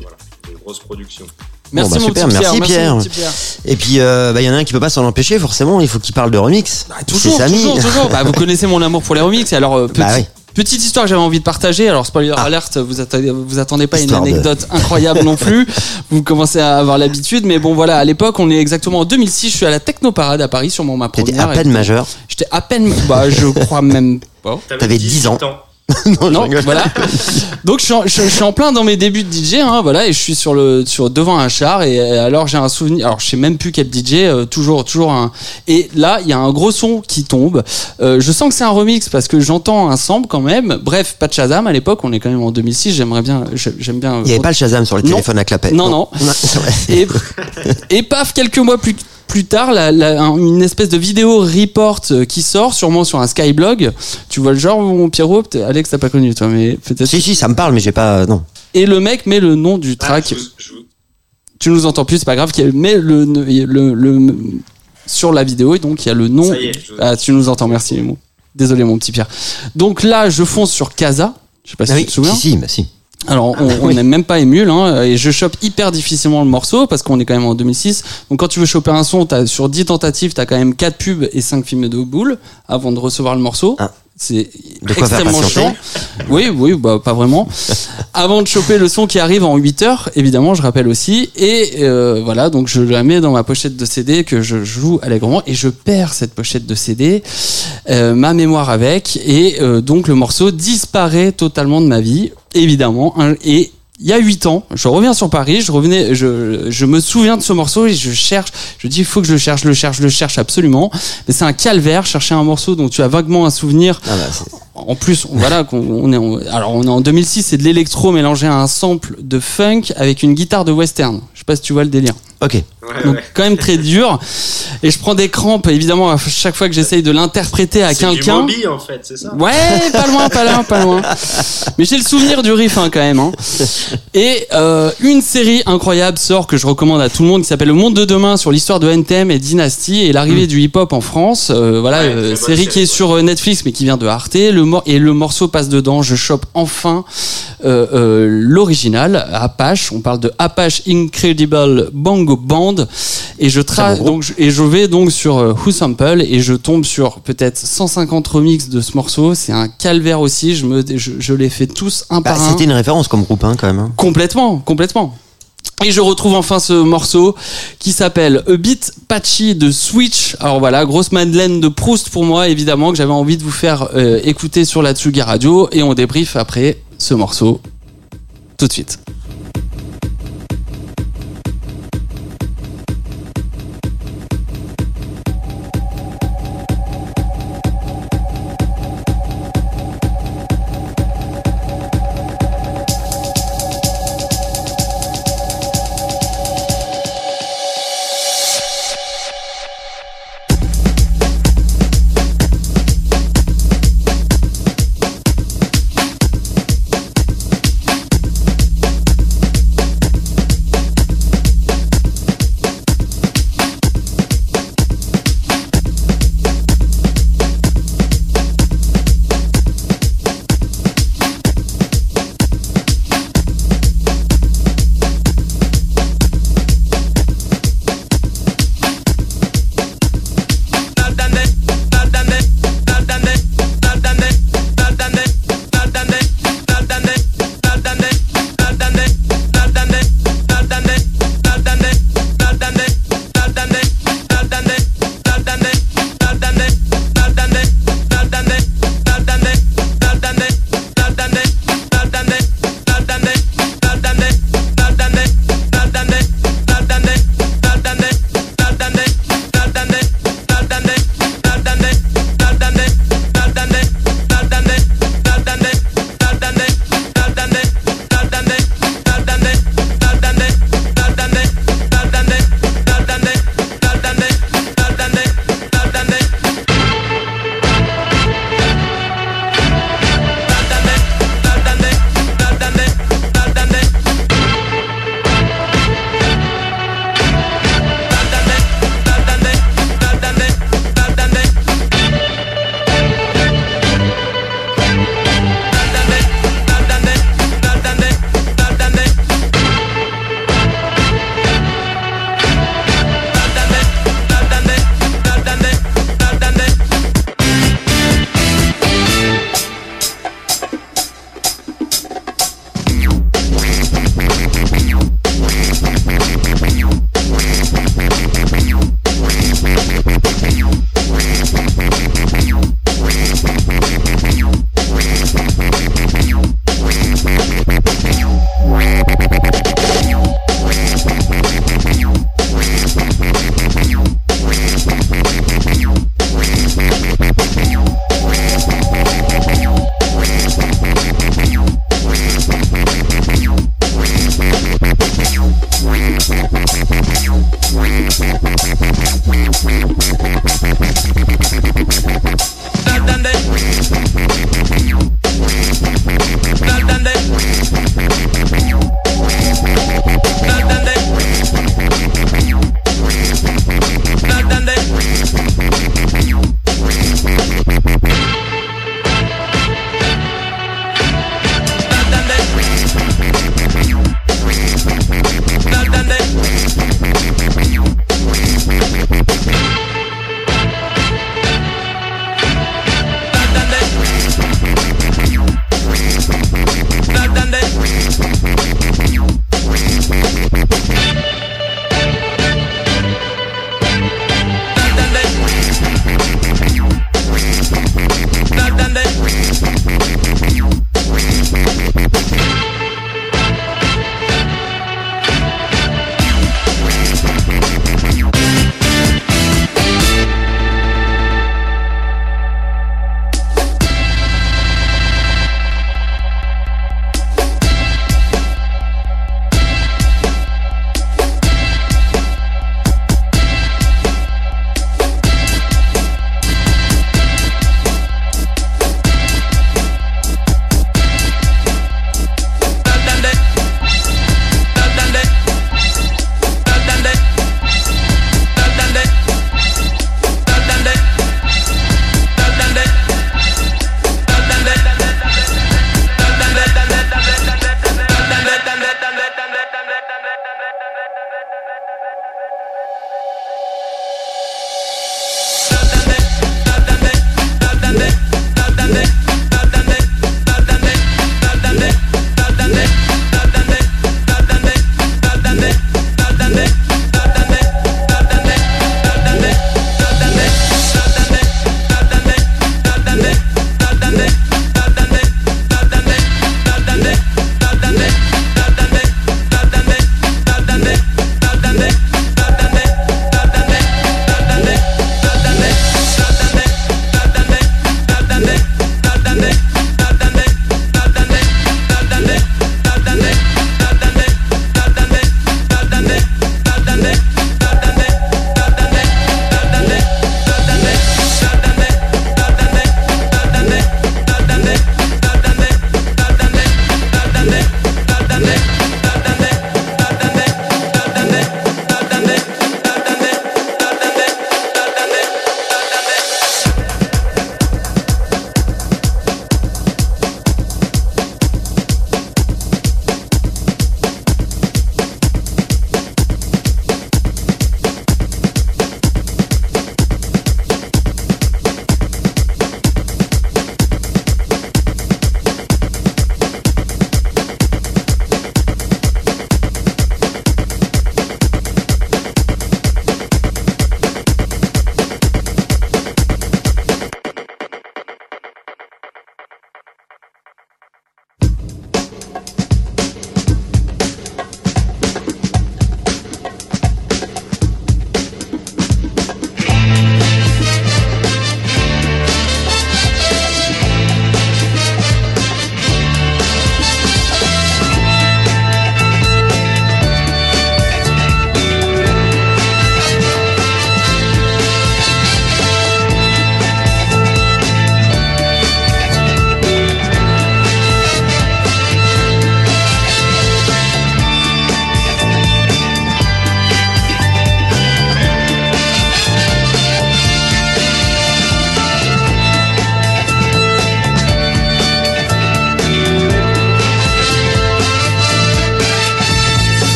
voilà, de grosses productions. Merci bah, mon super, petit Pierre. merci, Pierre. mon petit Pierre. Et puis, euh, bah, il y en a un qui peut pas s'en empêcher, forcément. Il faut qu'il parle de remix. Bah, C'est toujours, Samy. toujours, toujours. Bah, vous connaissez mon amour pour les remix. Alors, euh, petit- Bah oui. Petite histoire que j'avais envie de partager. Alors, spoiler Ah. alert, vous attendez, vous attendez pas Histoire une de- anecdote incroyable non plus. Vous commencez à avoir l'habitude. Mais bon, voilà, à l'époque, on est exactement en 2006. Je suis à la Technoparade à Paris, sûrement ma T'étais première. à peine majeur. J'étais à peine, bah, je crois même pas. T'avais 10 ans. non, Non, voilà. Donc je suis, en, je, je suis en plein dans mes débuts de DJ, hein, voilà, et je suis sur le sur devant un char et euh, alors j'ai un souvenir, alors je sais même plus quel DJ, euh, toujours toujours un. Et là il y a un gros son qui tombe. Euh, je sens que c'est un remix parce que j'entends un sample quand même. Bref, pas de Shazam à l'époque, on est quand même en 2006. J'aimerais bien, j'aime bien. Il n'y avait pas le Shazam sur les Non. téléphones à clapet. Non, non. Et, et paf, quelques mois plus, plus tard, la- la- un- une espèce de vidéo report euh, qui sort, sûrement sur un Skyblog. Tu vois le genre, mon Pierrot Alex, t'as pas connu, toi, mais peut-être. Si, si, ça me parle, mais j'ai pas. Non. Et le mec met le nom du Ah, track. je je Tu nous entends plus, c'est pas grave. Met le, le, le- sur la vidéo, et donc il y a le nom. Ça y est, je Ah, tu nous entends, merci. mon- Désolé, mon petit Pierre. Donc là, je fonce sur Casa. Je sais pas si Ah tu oui, te souviens. si, si, bah si. Alors, on on n'est même pas émule, hein, et je chope hyper difficilement le morceau parce qu'on est quand même en 2006. Donc, quand tu veux choper un son, as, sur 10 tentatives, t'as quand même 4 pubs et 5 films de boules avant de recevoir le morceau. Ah. C'est extrêmement chiant. Oui, oui, bah, pas vraiment. Avant de choper le son qui arrive en 8 heures, évidemment, je rappelle aussi. Et euh, voilà, donc je la mets dans ma pochette de CD que je joue allègrement et je perds cette pochette de CD, euh, ma mémoire avec, et euh, donc le morceau disparaît totalement de ma vie, évidemment. Un- Et il y a 8 ans, je reviens sur Paris, je revenais, je, je me souviens de ce morceau et je cherche, je dis il faut que je le cherche, je le cherche, je le cherche absolument. Mais c'est un calvaire, chercher un morceau dont tu as vaguement un souvenir. Ah bah, En plus, on- voilà, qu'on- on est en, alors on est en 2006, c'est de l'électro mélangé à un sample de funk avec une guitare de western. Je sais pas si tu vois le délire. Ok. Ouais, Donc ouais. quand même très dur. Et je prends des crampes, évidemment, à chaque fois que j'essaye de l'interpréter à C'est du quelqu'un. Moby en fait, c'est ça Ouais, pas loin, pas loin, pas loin. Mais j'ai le souvenir du riff hein, quand même. Hein. Et euh, une série incroyable sort que je recommande à tout le monde qui s'appelle Le Monde de demain sur l'histoire de NTM et Dynasty et l'arrivée du hip-hop en France. Euh, voilà, Ouais, euh, série qui est sur euh, Netflix mais qui vient de Arte. Le mor- et le morceau passe dedans. Je chope enfin euh, euh, l'original Apache. On parle de Apache Incredible Bongo Band et je trace donc je- et je vais donc sur euh, Who Sample et je tombe sur peut-être 150 remixes de ce morceau. C'est un calvaire aussi. Je me je, je les fais tous un Bah, par un. C'était une référence comme groupe, hein, quand même. hein. Complètement, complètement. Et je retrouve enfin ce morceau qui s'appelle A Bit Patchy de Switch. Alors voilà, grosse Madeleine de Proust pour moi, évidemment, que j'avais envie de vous faire euh, écouter sur la Tsugi Radio. Et on débrief après ce morceau tout de suite.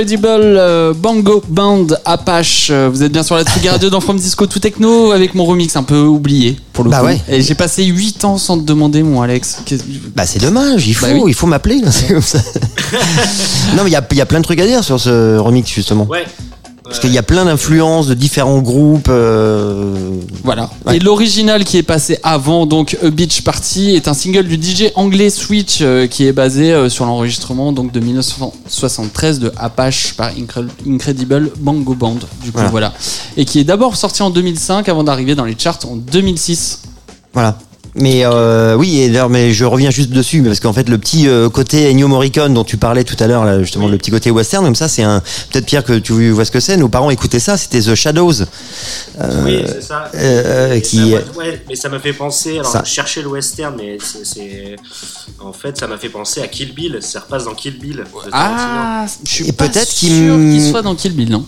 Incredible euh, Bango Band Apache. Euh, Vous êtes bien sur la Tsugi Radio dans From Disco to Techno avec mon remix un peu oublié pour le Bah coup. ouais. Et j'ai passé 8 ans sans te demander, mon Alex. Qu'est- Bah c'est dommage, il faut, Bah oui. il faut m'appeler. là, c'est comme ça. non mais il y a, il y a plein de trucs à dire sur ce remix justement. Ouais. Parce qu'il y a plein d'influences de différents groupes. euh, Voilà. Ouais. Et l'original qui est passé avant, donc A Beach Party, est un single du DJ anglais Switch euh, qui est basé euh, sur l'enregistrement donc de 1973 de Apache par Incre- Incredible Bango Band. Du coup, Voilà. voilà. Et qui est d'abord sorti en 2005 avant d'arriver dans les charts en 2006. Voilà. Mais euh, oui, et d'ailleurs, mais je reviens juste dessus parce qu'en fait le petit euh, côté Ennio Morricone dont tu parlais tout à l'heure, là, justement le petit côté western, comme ça, c'est un peut-être Pierre que tu vois ce que c'est. Nos parents écoutaient ça, c'était The Shadows. oui, c'est ça. euh, Et qui- ça, ouais, mais ça m'a fait penser. Alors, Ça. je cherchais le western, mais c'est- c'est. En fait, ça m'a fait penser à Kill Bill. Ça repasse dans Kill Bill. Ah, je suis Et pas peut-être sûr qu'il soit dans Kill Bill, non?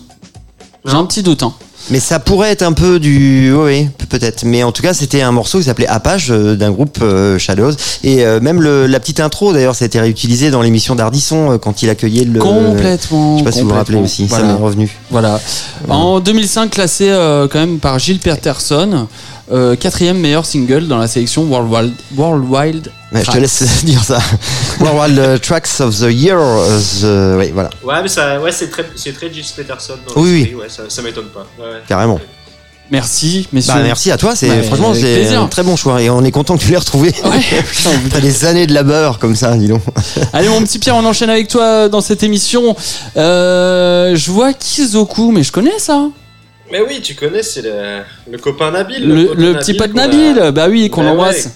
J'ai un petit doute. Hein. Mais ça pourrait être un peu du, oui, peut-être. Mais en tout cas, c'était un morceau qui s'appelait Apache euh, d'un groupe euh, Shadows. Et euh, même le, la petite intro, d'ailleurs, ça a été réutilisé dans l'émission d'Ardisson quand il accueillait le. complètement. Je sais pas si vous vous rappelez aussi, Voilà. ça m'est revenu. Voilà. En 2005, classé euh, quand même par Gilles Peterson, euh, quatrième meilleur single dans la sélection World Wild. World Wild Ouais, je te Tracks. laisse dire ça. World euh, Tracks of the Year. euh, the- Oui, voilà, Ouais, mais ça, ouais, c'est très, c'est très Gilles Peterson. Dans Oui, Ouais, ça, ça m'étonne pas. Ouais, ouais. carrément. Merci, messieurs. Bah, merci à toi, c'est Ouais, franchement c'est plaisir. un très bon choix et on est content que tu l'aies retrouvé. Ouais, T'as des années de labeur comme ça, dis donc. Allez, mon petit Pierre, on enchaîne avec toi dans cette émission. Euh, je vois Kizoku, mais je connais ça. Mais oui, tu connais, c'est le, le copain Nabil. Le, copain le petit pote a- Nabil, bah oui, qu'on embrasse. ouais,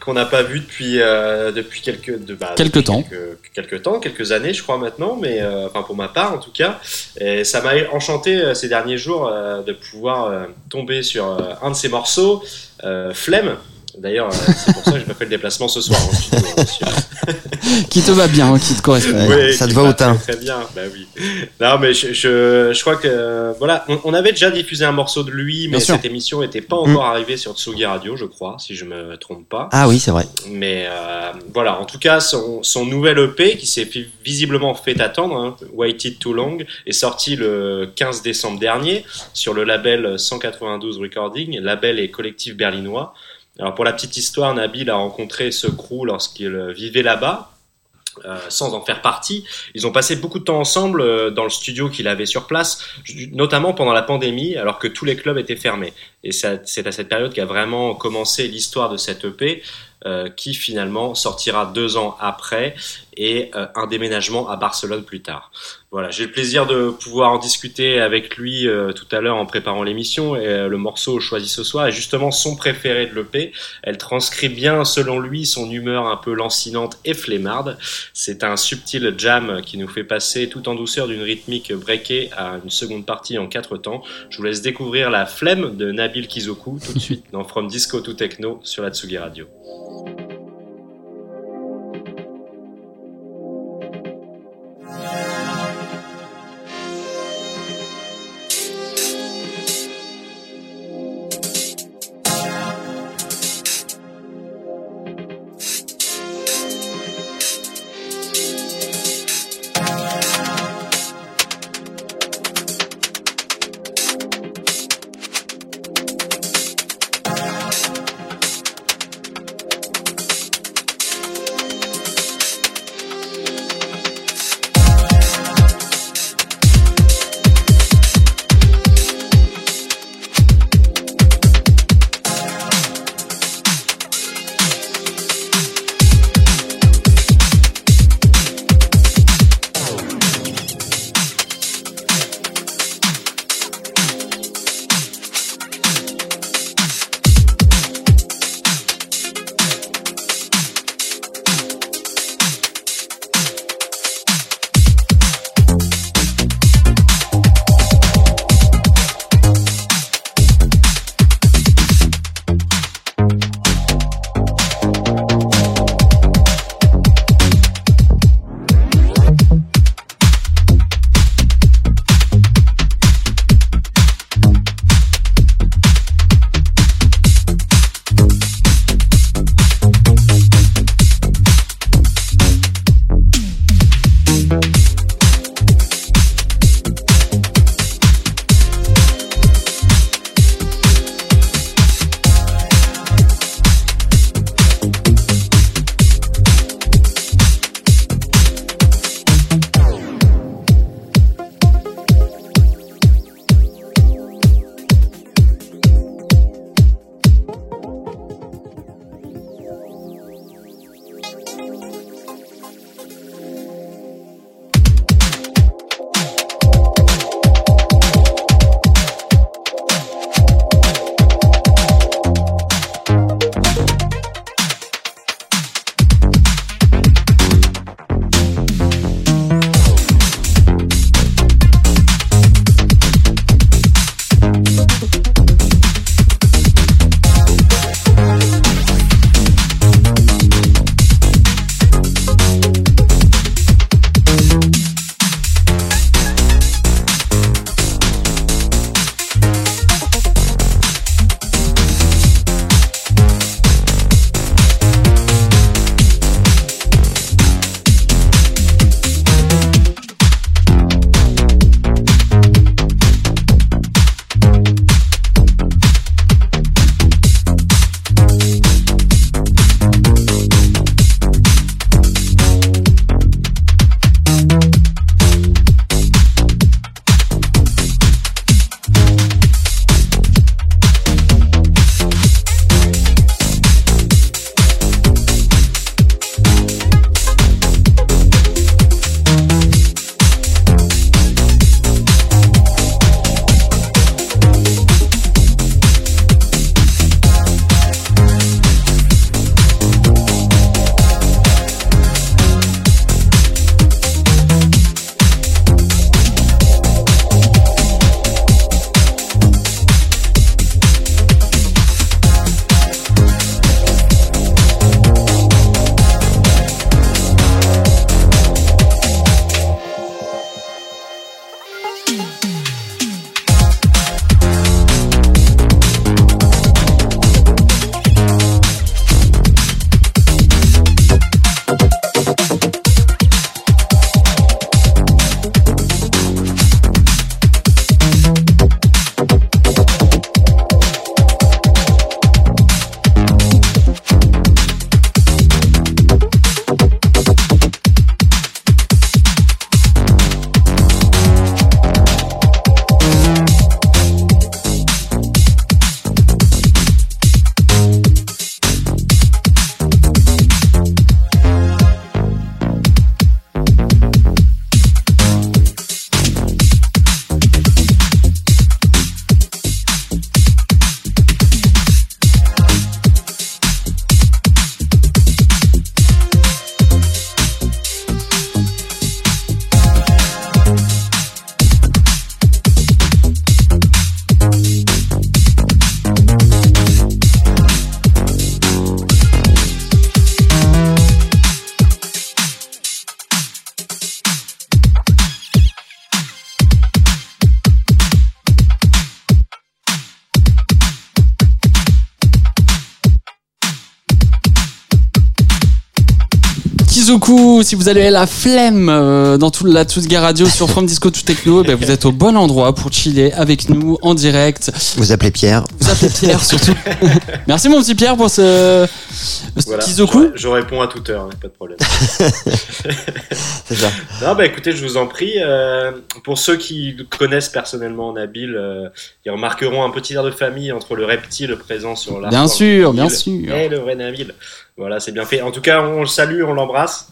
qu'on n'a pas vu depuis euh, depuis quelques de, bah, Quelques depuis temps. quelques, quelques temps quelques années je crois maintenant mais euh, enfin pour ma part en tout cas et ça m'a enchanté euh, ces derniers jours euh, de pouvoir tomber sur un de ces morceaux euh, Flemme D'ailleurs, euh, c'est pour ça que j'ai pas fait le déplacement ce soir hein. Qui te va bien, qui te correspond. Ouais, ça te va au teint. Très, très bien, bah oui. Non, mais je, je, je crois que euh, voilà, on, on avait déjà diffusé un morceau de lui, mais cette émission n'était pas encore arrivée sur Tsugi Radio, je crois, si je me trompe pas. Ah oui, c'est vrai. Mais euh, voilà, en tout cas, son, son nouvel EP qui s'est visiblement fait attendre, hein, Waited Too Long, est sorti le 15 décembre dernier sur le label 192 Recording, label et collectif berlinois. Alors pour la petite histoire, Nabil a rencontré ce crew lorsqu'il vivait là-bas. euh, sans en faire partie. Ils ont passé beaucoup de temps ensemble euh, dans le studio qu'il avait sur place, notamment pendant la pandémie, alors que tous les clubs étaient fermés. Et c'est à cette période qu'a vraiment commencé l'histoire de cette EP, euh, qui finalement sortira deux ans après et euh, un déménagement à Barcelone plus tard. Voilà, j'ai le plaisir de pouvoir en discuter avec lui euh, tout à l'heure en préparant l'émission et euh, le morceau choisi ce soir est justement son préféré de l'EP. Elle transcrit bien selon lui son humeur un peu lancinante et flemmarde. C'est un subtil jam qui nous fait passer tout en douceur d'une rythmique breakée à une seconde partie en quatre temps. Je vous laisse découvrir la flemme de Nabil Kizoku tout de suite dans From Disco to Techno sur la Tsugi Radio. Si vous avez la flemme euh, dans tout la Tsuga Radio sur From Disco to Techno, ben vous êtes au bon endroit pour chiller avec nous en direct. Vous appelez Pierre. Vous appelez Pierre surtout. Merci mon petit Pierre pour ce, ce Voilà, Kizoku. je, je réponds à toute heure, hein, pas de problème. C'est ça. Non, bah écoutez, je vous en prie. euh, pour ceux qui connaissent personnellement Nabil, euh, ils remarqueront un petit air de famille entre le reptile présent sur la. Bien sûr, bien sûr. Et le vrai Nabil. Voilà, c'est bien fait. En tout cas, on le salue, on l'embrasse.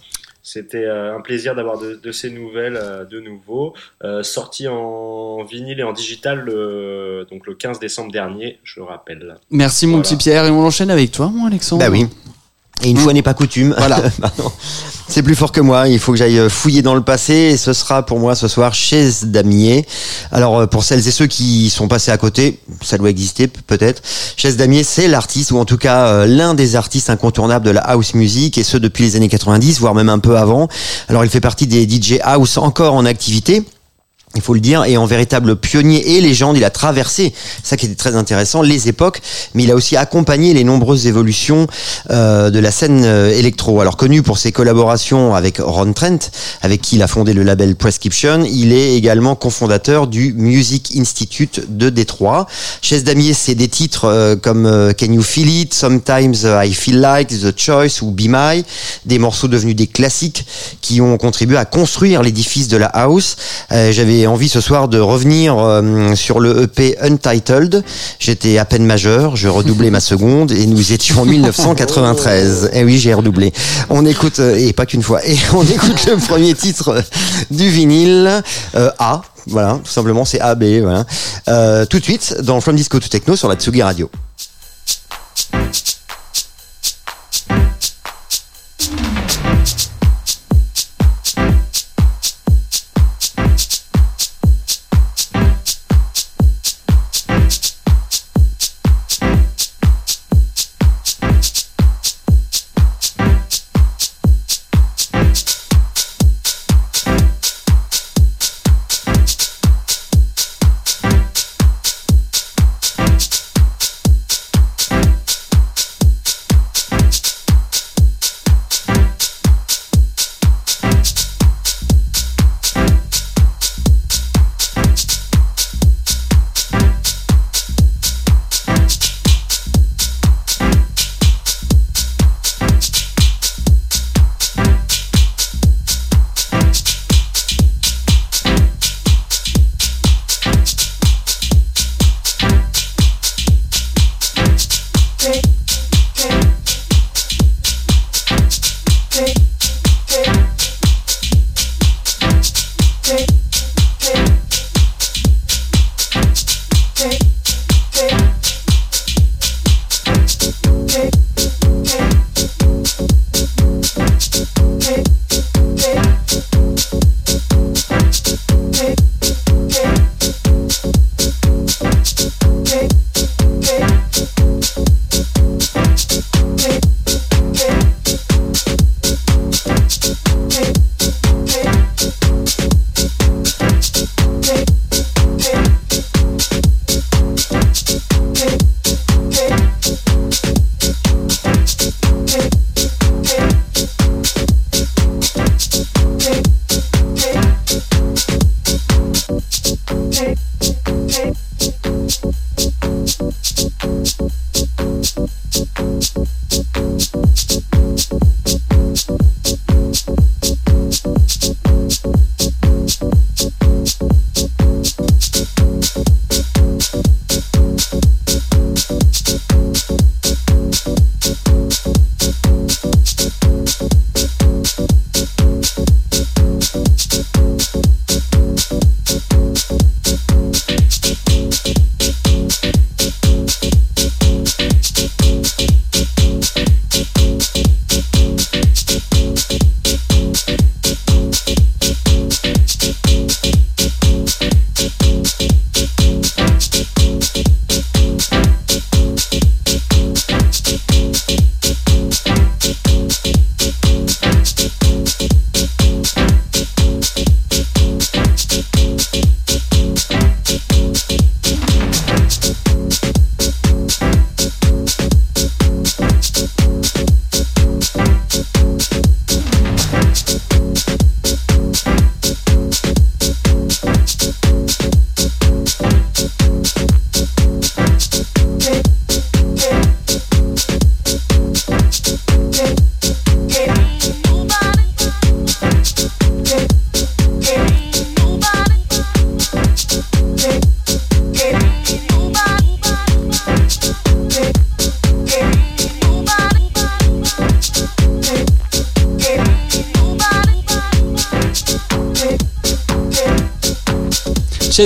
C'était euh, un plaisir d'avoir de, de ces nouvelles euh, de nouveau. Euh, sorti en vinyle et en digital le, donc le 15 décembre dernier, je le rappelle. Merci mon Voilà. petit Pierre et on enchaîne avec toi, mon Alexandre. Bah oui. Et une fois n'est pas coutume. Voilà. C'est plus fort que moi. Il faut que j'aille fouiller dans le passé. Et ce sera pour moi ce soir chez Damier. Alors euh, pour celles et ceux qui sont passés à côté, ça doit exister peut-être. Chez Damier, c'est l'artiste ou en tout cas euh, l'un des artistes incontournables de la house music et ce depuis les années 90, voire même un peu avant. Alors il fait partie des DJ house encore en activité. Il faut le dire, et en véritable pionnier et légende, il a traversé, ça qui était très intéressant, les époques, mais il a aussi accompagné les nombreuses évolutions euh, de la scène euh, électro. Alors connu pour ses collaborations avec Ron Trent, avec qui il a fondé le label Prescription, il est également cofondateur du Music Institute de Détroit. Chez Damier, c'est des titres euh, comme euh, Can You Feel It, Sometimes I Feel Like, The Choice ou Be My, des morceaux devenus des classiques qui ont contribué à construire l'édifice de la house. Euh, Envie ce soir de revenir euh, sur le EP Untitled. J'étais à peine majeur, je redoublais ma seconde et nous étions en 1993. Et oui, j'ai redoublé. On écoute, euh, et pas qu'une fois, et on écoute le premier titre euh, du vinyle, euh, A. Voilà, tout simplement, c'est A, B. Voilà. Euh, tout de suite, dans From Disco to Techno sur la Tsugi Radio.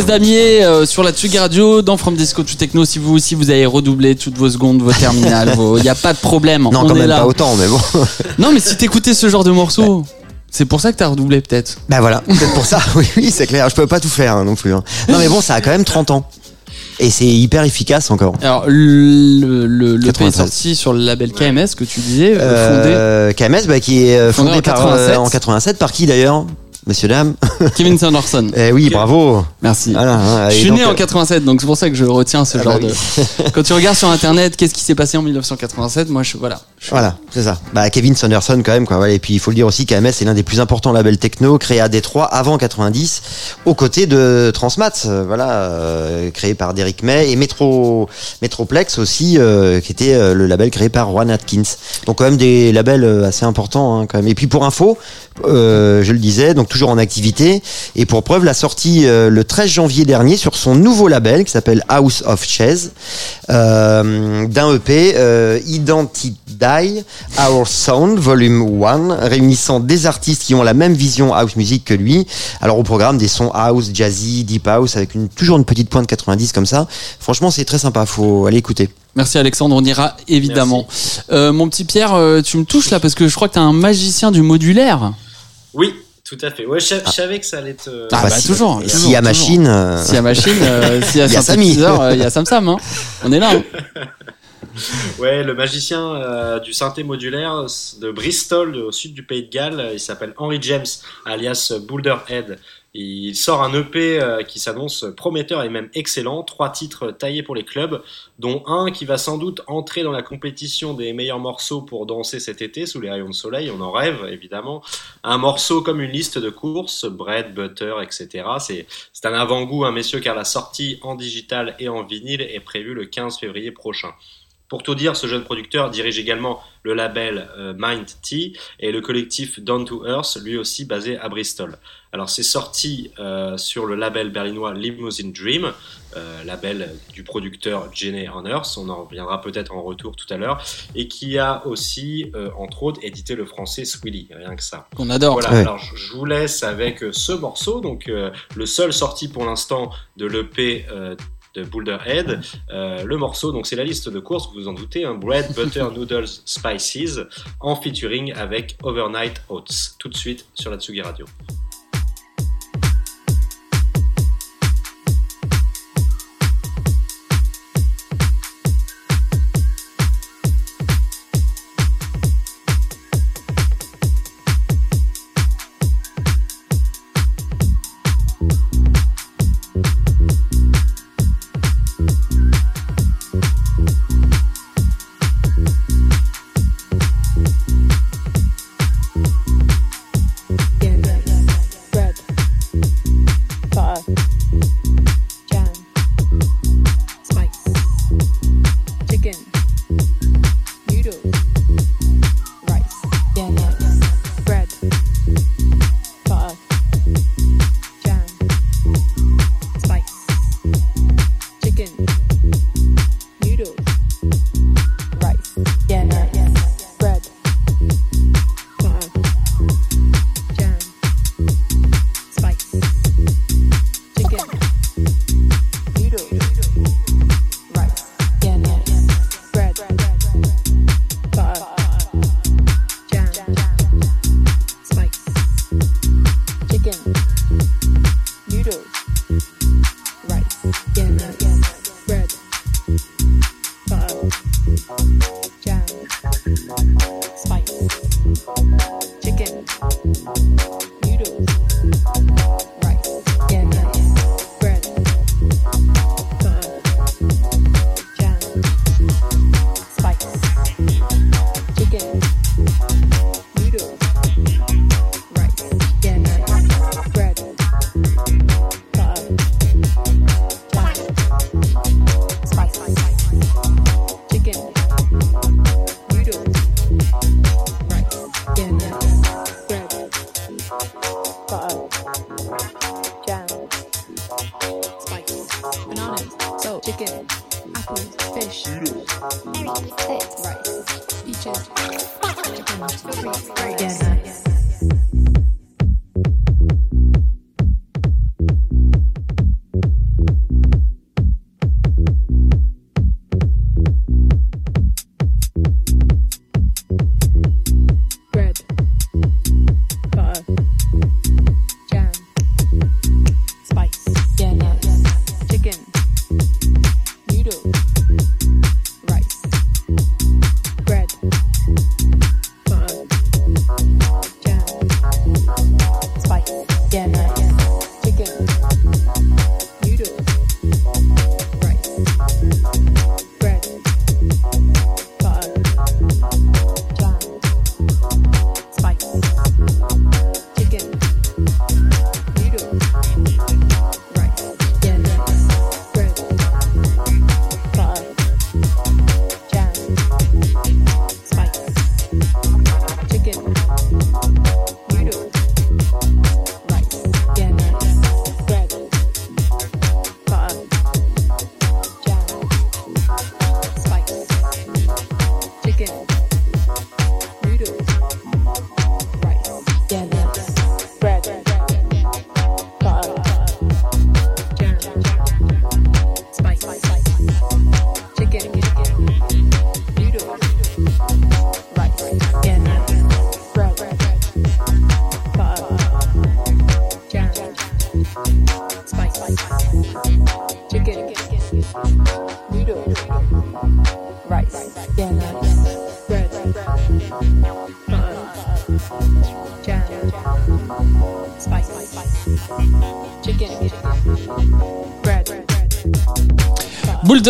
Chaise Damier euh, sur la Tsugi Radio dans From Disco to Techno. Si vous aussi vous avez redoublé toutes vos secondes, vos terminales, il n'y a pas de problème. Non, on quand est même là. pas autant, mais bon. Non, mais si t'écoutais ce genre de morceau, c'est pour ça que t'as redoublé peut-être. Ben voilà, peut-être pour ça, oui, oui, c'est clair. Je peux pas tout faire hein, non plus. hein. Non, mais bon, ça a quand même 30 ans. Et c'est hyper efficace encore. Alors le le, le est 93. sorti sur le label KMS que tu disais euh, Euh, KMS, bah, qui est Fondé fondé, en par, 87. euh, en 87 par qui d'ailleurs? Messieurs, dames. Kevin Sanderson. Eh oui, bravo. Merci. Voilà, hein, Je suis donc, né en euh, 87, donc c'est pour ça que je retiens ce Ah genre bah de. Quand tu regardes sur internet, qu'est-ce qui s'est passé en 1987 Moi, je voilà. Voilà, c'est ça. Bah, Kevin Sanderson quand même quoi. Voilà. Et puis il faut le dire aussi qu'AMS est l'un des plus importants labels techno créés à Détroit avant 90, aux côtés de Transmat, euh, voilà, euh, créé par Derrick May et Metro Metroplex aussi, euh, qui était euh, le label créé par Juan Atkins. Donc quand même des labels euh, assez importants hein, quand même. Et puis pour info, euh, je le disais, donc toujours en activité. Et pour preuve, la sortie le 13 janvier dernier sur son nouveau label qui s'appelle House of Chess, euh, d'un EP euh, Our Sound Volume 1, réunissant des artistes qui ont la même vision house music que lui. Alors au programme des sons house, jazzy, deep house, avec une, toujours une petite pointe 90 comme ça. Franchement, c'est très sympa. Faut aller écouter. Merci Alexandre, on ira évidemment. Euh, mon petit Pierre, euh, tu me touches là parce que je crois que t'es un magicien du modulaire. Oui, tout à fait. Ouais, je, je savais que ça allait te. Ah, bah, si- toujours, S'il y a machine, S'il y a machine, s'il y a Il y a synthétiseur, euh, il y a Sam Sam. Hein. On est là. hein. Ouais, le magicien euh, du synthé modulaire de Bristol, au sud du pays de Galles, il s'appelle Henry James, alias Boulderhead. Il sort un EP euh, qui s'annonce prometteur et même excellent, trois titres taillés pour les clubs, dont un qui va sans doute entrer dans la compétition des meilleurs morceaux pour danser cet été sous les rayons de soleil, on en rêve évidemment. Un morceau comme une liste de courses, bread, butter, etc. C'est un avant-goût, hein, messieurs, car la sortie en digital et en vinyle est prévue le 15 février prochain. Pour tout dire, ce jeune producteur dirige également le label euh, Mind Tea et le collectif Down to Earth, lui aussi basé à Bristol. Alors c'est sorti euh, sur le label berlinois Limousine Dream, euh, label du producteur Jenny on Earth, on en reviendra peut-être en retour tout à l'heure, et qui a aussi, euh, entre autres, édité le français Swilly, rien que ça. Qu'on adore. Voilà, Ouais. alors je vous laisse avec ce morceau, donc euh, le seul sorti pour l'instant de l'EP euh, de Boulderhead. Euh, le morceau, donc c'est la liste de courses, vous vous en doutez, hein, Bread, Butter, Noodles, Spices, en featuring avec Overnight Oats. Tout de suite sur la Tsugi Radio.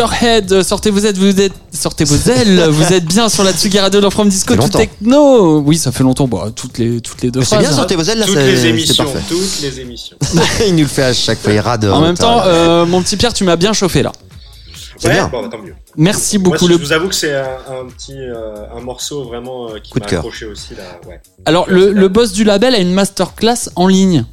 Boulderhead, sortez vous êtes, vous êtes, sortez vos ailes, vous êtes bien sur la Tsugi Radio dans From Disco tout techno. Oui, ça fait longtemps. Bon, toutes les, toutes les deux C'est bien, hein. sortez vos ailes là, toutes les émissions, parfait. toutes les émissions. il nous le fait à chaque fois, il rade. En même temps, euh, mon petit Pierre, tu m'as bien chauffé là. C'est ouais, bien. bon, bah, tant mieux. Merci Moi, beaucoup. je Le- vous avoue que c'est un, un petit euh, un morceau vraiment euh, qui m'a accroché aussi là. Ouais. Alors, le, le boss du label a une masterclass en ligne.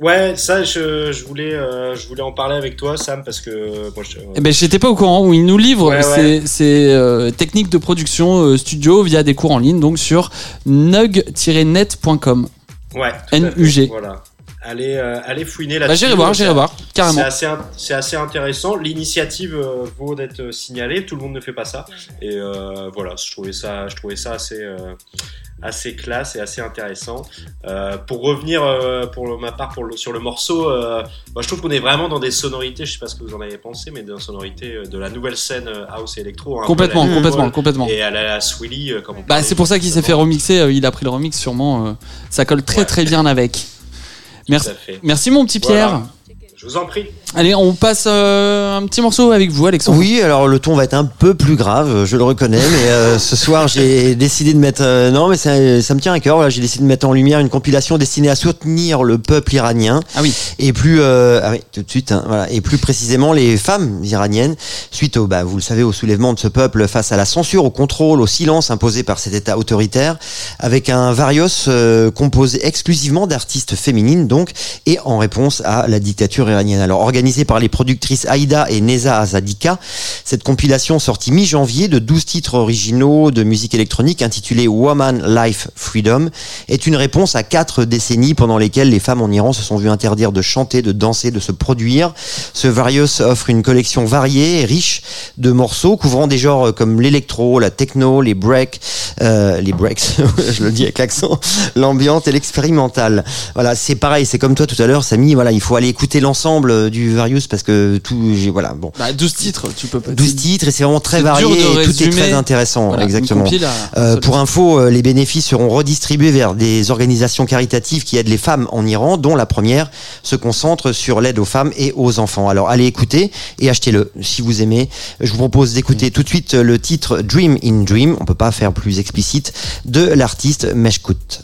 Ouais, ça, je, je voulais, euh, je voulais en parler avec toi, Sam, parce que euh, moi, je, Eh ben, j'étais pas au courant où il nous livre Ouais, ses, ses, euh, techniques de production euh, studio via des cours en ligne, donc sur nug-net.com. ouais, tout NUG. fait, Voilà. Allez, euh, allez fouiner là. Bah, j'irai voir, j'irai voir, carrément. C'est assez, assez intéressant. L'initiative euh, vaut d'être signalée. Tout le monde ne fait pas ça. Et euh, voilà, je trouvais ça, je trouvais ça assez, euh, assez classe et assez intéressant. Euh, pour revenir, euh, pour ma part, pour le- sur le morceau, euh, moi, je trouve qu'on est vraiment dans des sonorités. Je sais pas ce que vous en avez pensé, mais des sonorités de la nouvelle scène house et électro. Complètement, la complètement, complètement. Et à la Swilly, euh, comme on Bah, c'est pour ça qu'il s'est fait remixer. euh, il a pris le remix, sûrement. euh, ça colle très Ouais. très bien avec. Merci, mon petit Pierre. Voilà. Je vous en prie. Allez, on passe euh, un petit morceau avec vous, Alexandre. Oui, alors le ton va être un peu plus grave, je le reconnais, mais euh, ce soir j'ai décidé de mettre euh, non, mais ça, ça me tient à cœur. Voilà, j'ai décidé de mettre en lumière une compilation destinée à soutenir le peuple iranien Ah oui. et plus euh, ah oui, tout de suite, hein, voilà, et plus précisément les femmes iraniennes suite au bah vous le savez au soulèvement de ce peuple face à la censure, au contrôle, au silence imposé par cet État autoritaire, avec un varios euh, composé exclusivement d'artistes féminines donc et en réponse à la dictature Alors organisée par les productrices Aïda et Neza Azadika, cette compilation sortie mi-janvier de 12 titres originaux de musique électronique intitulée Woman Life Freedom est une réponse à quatre décennies pendant lesquelles les femmes en Iran se sont vues interdire de chanter, de danser, de se produire. Ce Varios offre une collection variée et riche de morceaux couvrant des genres comme l'électro, la techno, les breaks, euh, les breaks, je le dis avec l'accent, l'ambiante et l'expérimental. Voilà, c'est pareil, c'est comme toi tout à l'heure, Samy. Voilà, il faut aller écouter l'ensemble l'ensemble euh, du Various parce que tout, j'ai voilà, bon. Bah, 12 titres, tu peux pas. 12 titres et c'est vraiment très c'est varié et tout est très intéressant, Voilà, exactement. à- Euh, pour info, euh, les bénéfices seront redistribués vers des organisations caritatives qui aident les femmes en Iran, dont la première se concentre sur l'aide aux femmes et aux enfants. Alors allez écouter et achetez-le si vous aimez. Je vous propose d'écouter tout de suite le titre Dream in Dream, on peut pas faire plus explicite, de l'artiste Meshkout.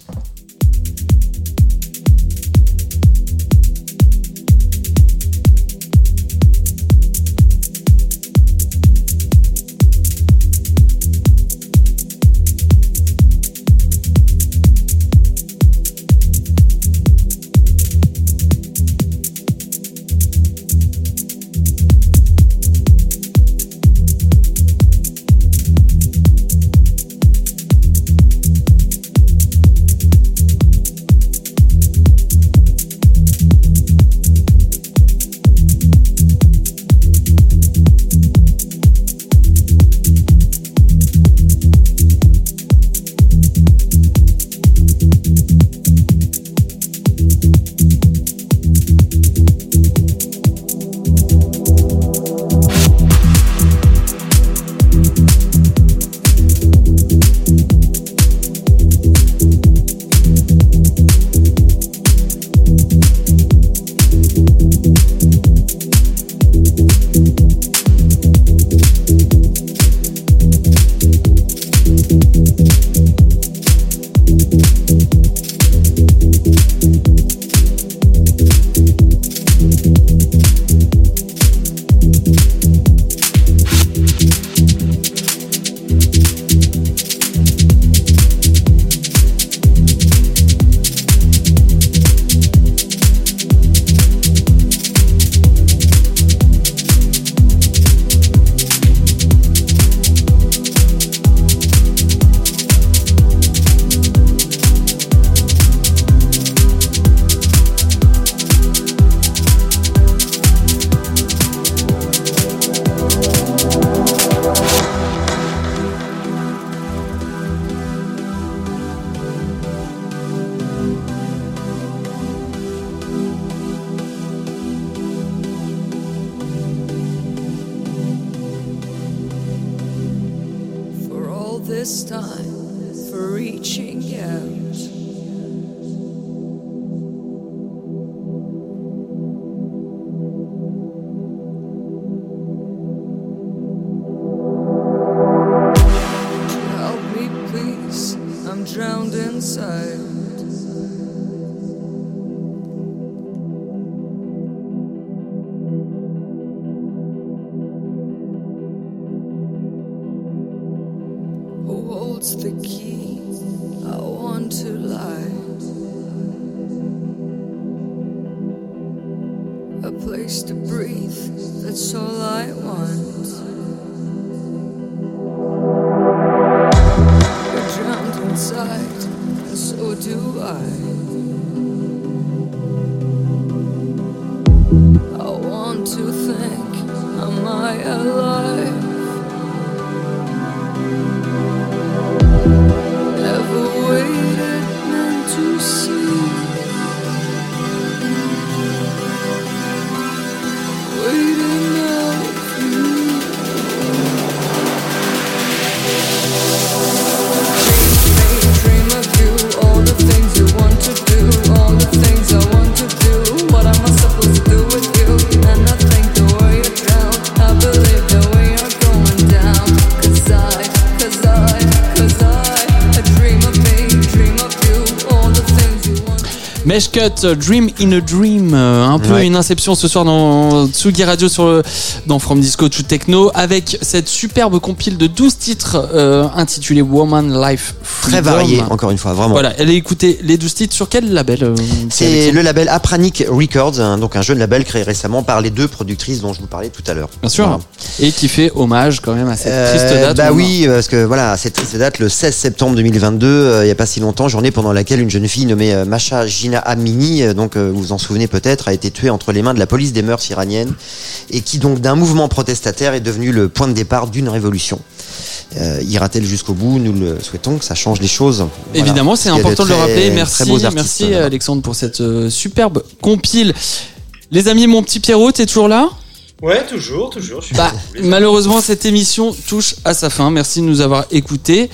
Holds the key? I want to light. A place to breathe, that's all I want. Dream in a Dream, euh, un peu Ouais. une inception ce soir dans Tsugi Radio sur le, dans From Disco to Techno avec cette superbe compile de 12 titres euh, intitulée Woman Life Très varié, encore une fois, vraiment. Voilà, allez écouter les 12 titres sur quel label euh, C'est le label Apranic Records, hein, donc un jeune label créé récemment par les deux productrices dont je vous parlais tout à l'heure. Bien sûr. Voilà. Et qui fait hommage quand même à cette Euh, triste date. Bah oui, parce que voilà, à cette triste date, le 16 septembre 2022, euh, il n'y a pas si longtemps, journée pendant laquelle une jeune fille nommée euh, Masha Gina Amini, euh, donc euh, vous vous en souvenez peut-être, a été tuée entre les mains de la police des mœurs iraniennes et qui donc d'un mouvement protestataire est devenu le point de départ d'une révolution. Euh, Ira-t-elle jusqu'au bout? Nous le souhaitons que ça change les choses. Voilà. Évidemment, c'est important de le rappeler. Merci, beaux artistes, merci. Alexandre pour cette euh, superbe compile. Les amis, mon petit Pierrot, t'es toujours là? Ouais, toujours, toujours. Je suis Bah, malheureusement, cette émission touche à sa fin. Merci de nous avoir écoutés.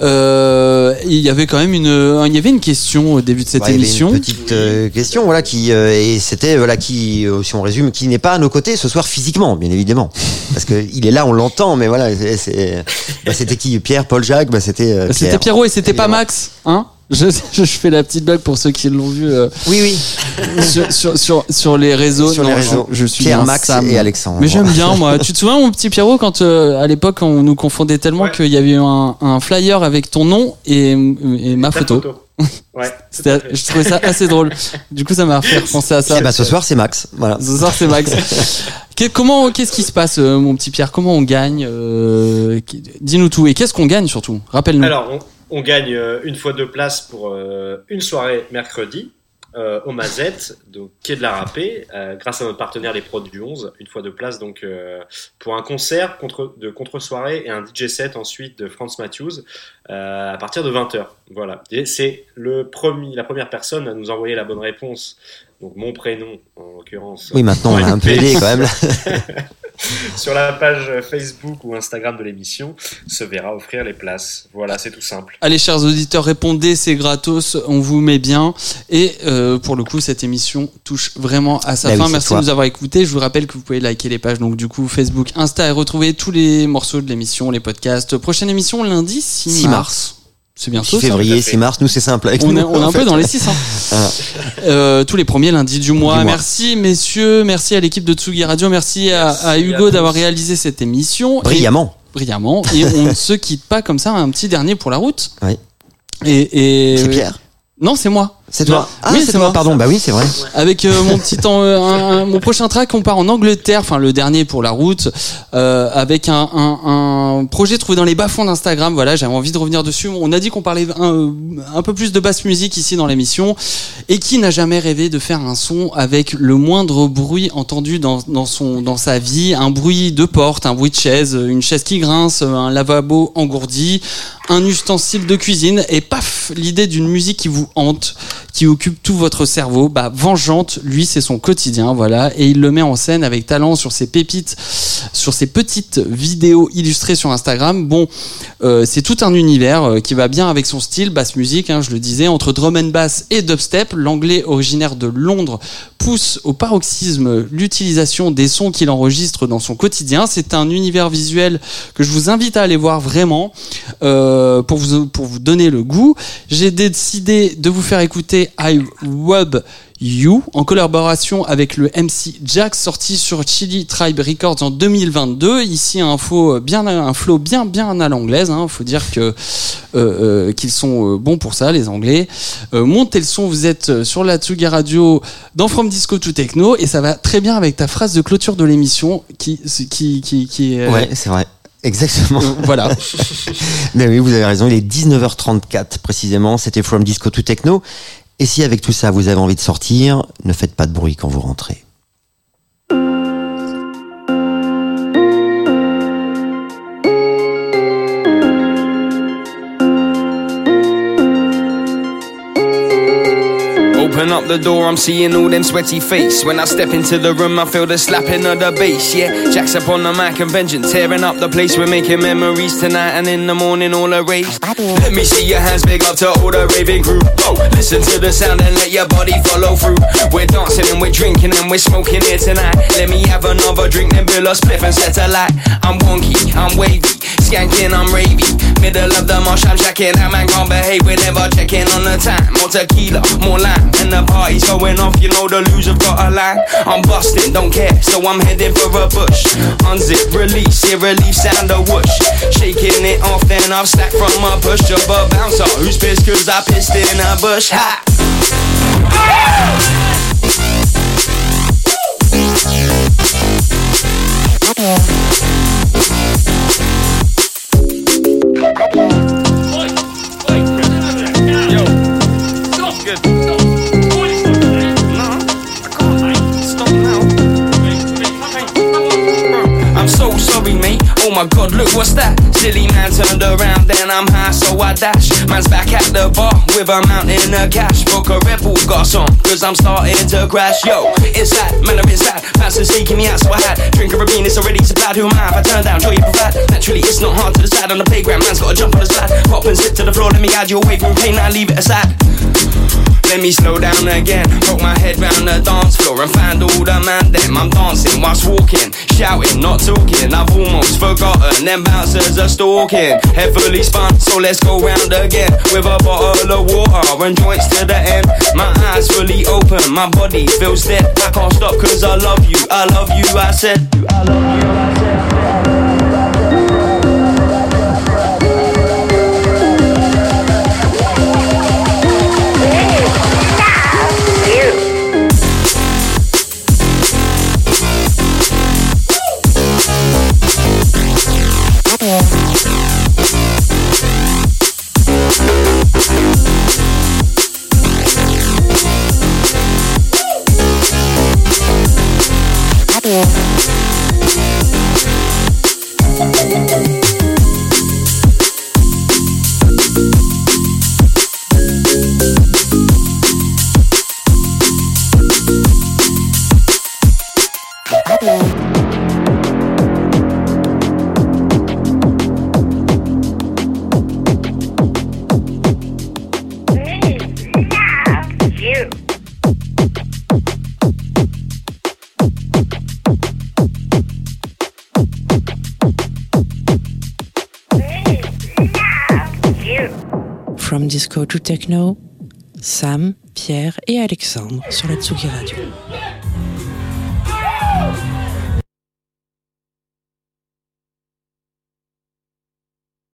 Euh, il y avait quand même une, il y avait une question au début de cette Ouais, il y avait émission. Une petite euh, question, voilà, qui euh, et c'était voilà qui, euh, si on résume, qui n'est pas à nos côtés ce soir physiquement, bien évidemment, parce que il est là, on l'entend, mais voilà, bah, c'était qui? Pierre, Paul, Jacques, bah c'était. euh, C'était. Pierrot et c'était pas. Max, hein? Je, je fais la petite blague pour ceux qui l'ont vu euh, Oui, oui. sur, sur, sur, sur les réseaux. Sur Non, les réseaux. Je, je suis Pierre, Max Sam. et Alexandre. Mais j'aime bien moi. tu te souviens mon petit Pierrot quand euh, à l'époque on nous confondait tellement Ouais. qu'il y avait eu un, un flyer avec ton nom et, et ma photo. Ouais. je trouvais ça assez drôle. Du coup ça m'a fait penser à ça. Eh bah, ce soir c'est Max, voilà. Ce soir c'est Max. Que- comment qu'est-ce qui se passe euh, mon petit Pierre? Comment on gagne euh, Dis-nous tout et qu'est-ce qu'on gagne surtout? Rappelle-nous. Alors, on, on gagne euh, une fois deux places pour euh, une soirée mercredi euh, au Mazette, donc quai de la Râpée, euh, grâce à notre partenaire les Prods du 11. Une fois deux places donc euh, pour un concert contre, de contre-soirée et un DJ set ensuite de Franz Matthews à partir de 20h. Voilà. C'est le premier, la première personne à nous envoyer la bonne réponse. Donc mon prénom en l'occurrence. Oui, maintenant on a un peu aidé quand même. sur la page Facebook ou Instagram de l'émission se verra offrir les places. Voilà, c'est tout simple. Allez, chers auditeurs, répondez, c'est gratos, on vous met bien. Et euh, pour le coup, cette émission touche vraiment à sa Bah oui, fin. Merci de nous avoir écoutés. Je vous rappelle que vous pouvez liker les pages, donc du coup, Facebook, Insta, et retrouver tous les morceaux de l'émission, les podcasts. Prochaine émission, lundi 6, 6 mars. mars. C'est bientôt 6 ça février, tout à fait. 6 mars, nous c'est simple. Avec on nous, est, on est en un peu dans les 6 hein. Ah. Euh, tous les premiers lundis du mois. Du mois. Merci messieurs, merci à l'équipe de Tsugi Radio, merci, à- Merci à, à Hugo d'avoir réalisé cette émission. Et- Brillamment. brillamment. Et on ne se quitte pas comme ça, un petit dernier pour la route. Oui. Et, et C'est Pierre. Non, c'est moi. C'est toi. Ah, Oui, c'est moi. pardon. Bah oui, c'est vrai. Avec euh, mon petit temps, euh, un- un- mon prochain track, on part en Angleterre, enfin le dernier pour la route, euh, avec un, un, un projet trouvé dans les bas fonds d'Instagram. Voilà, j'avais envie de revenir dessus. On a dit qu'on parlait un, un peu plus de basse musique ici dans l'émission, et qui n'a jamais rêvé de faire un son avec le moindre bruit entendu dans, dans son dans sa vie, un bruit de porte, un bruit de chaise, une chaise qui grince, un lavabo engourdi, un ustensile de cuisine, et paf, l'idée d'une musique qui vous hante, qui occupe tout votre cerveau. Bah, Vengeante, lui, c'est son quotidien, voilà, et il le met en scène avec talent sur ses pépites, sur ses petites vidéos illustrées sur Instagram. Bon, euh, c'est tout un univers euh, qui va bien avec son style, basse musique, hein, je le disais, entre drum and bass et dubstep. L'anglais originaire de Londres pousse au paroxysme l'utilisation des sons qu'il enregistre dans son quotidien. C'est un univers visuel que je vous invite à aller voir vraiment euh, pour vous pour vous donner le goût. J'ai décidé de vous faire écouter I Wub You en collaboration avec le MC Jack sorti sur Chili Tribe Records en 2022. Ici un flow bien un flow bien bien à l'anglaise. Hein. Faut dire que euh, euh, qu'ils sont euh, bons pour ça les Anglais. Montez le son. Vous êtes sur la Tsugi Radio dans From Disco to Techno et ça va très bien avec ta phrase de clôture de l'émission qui qui qui qui est Ouais, c'est vrai. Exactement. euh, voilà. Mais oui, vous avez raison, il est 19h34 précisément, c'était From Disco to Techno. Et si avec tout ça vous avez envie de sortir, ne faites pas de bruit quand vous rentrez. Open up the door, I'm seeing all them sweaty face. When I step into the room, I feel the slapping of the bass. Yeah, Jack's up on the mic vengeance, tearing up the place. We're making memories tonight, and in the morning, all a race. Let me see your hands big up to all the raving crew. Oh, listen to the sound and let your body follow through. We're dancing and we're drinking and we're smoking here tonight. Let me have another drink, then bill a spliff and set a light. I'm wonky, I'm wavy, skanking, I'm ravy. Middle of the marsh, I'm jacking. That man can't behave, we're never checking on the time. More tequila, more lime, the party's going off. You know the loser got a line. I'm busting, don't care, so I'm heading for a bush. Unzip, release, hear relief, sound a whoosh. Shaking it off, then I've slacked from my push. Job a bouncer, who's pissed cause I pissed in a bush. Ha! Yo, my god, look what's that? Silly man turned around, then I'm high, so I dash. Man's back at the bar with a mountain of cash. Book a Red Bull got some, cause I'm starting to crash. Yo, it's that, man, I'm. Fans are seeking me out, so I had. Drink a Rabin, it's already supplied. Who am I? If I turn down, joy you provide. Naturally, it's not hard to decide on the playground. Man's gotta jump on the slide. Pop and sit to the floor, let me guide you away from pain, now leave it aside. Let me slow down again. Poke my head round the dance floor and find all the man them. I'm dancing whilst walking, shouting, not talking. I've almost forgotten them bouncers are stalking. Heavily spun, so let's go round again with a bottle of water and joints to the end. My eyes fully open, my body feels dead. I can't stop cause I love you, I love you, I said. I love you, I said. Techno, Sam, Pierre et Alexandre sur la Tsugi Radio.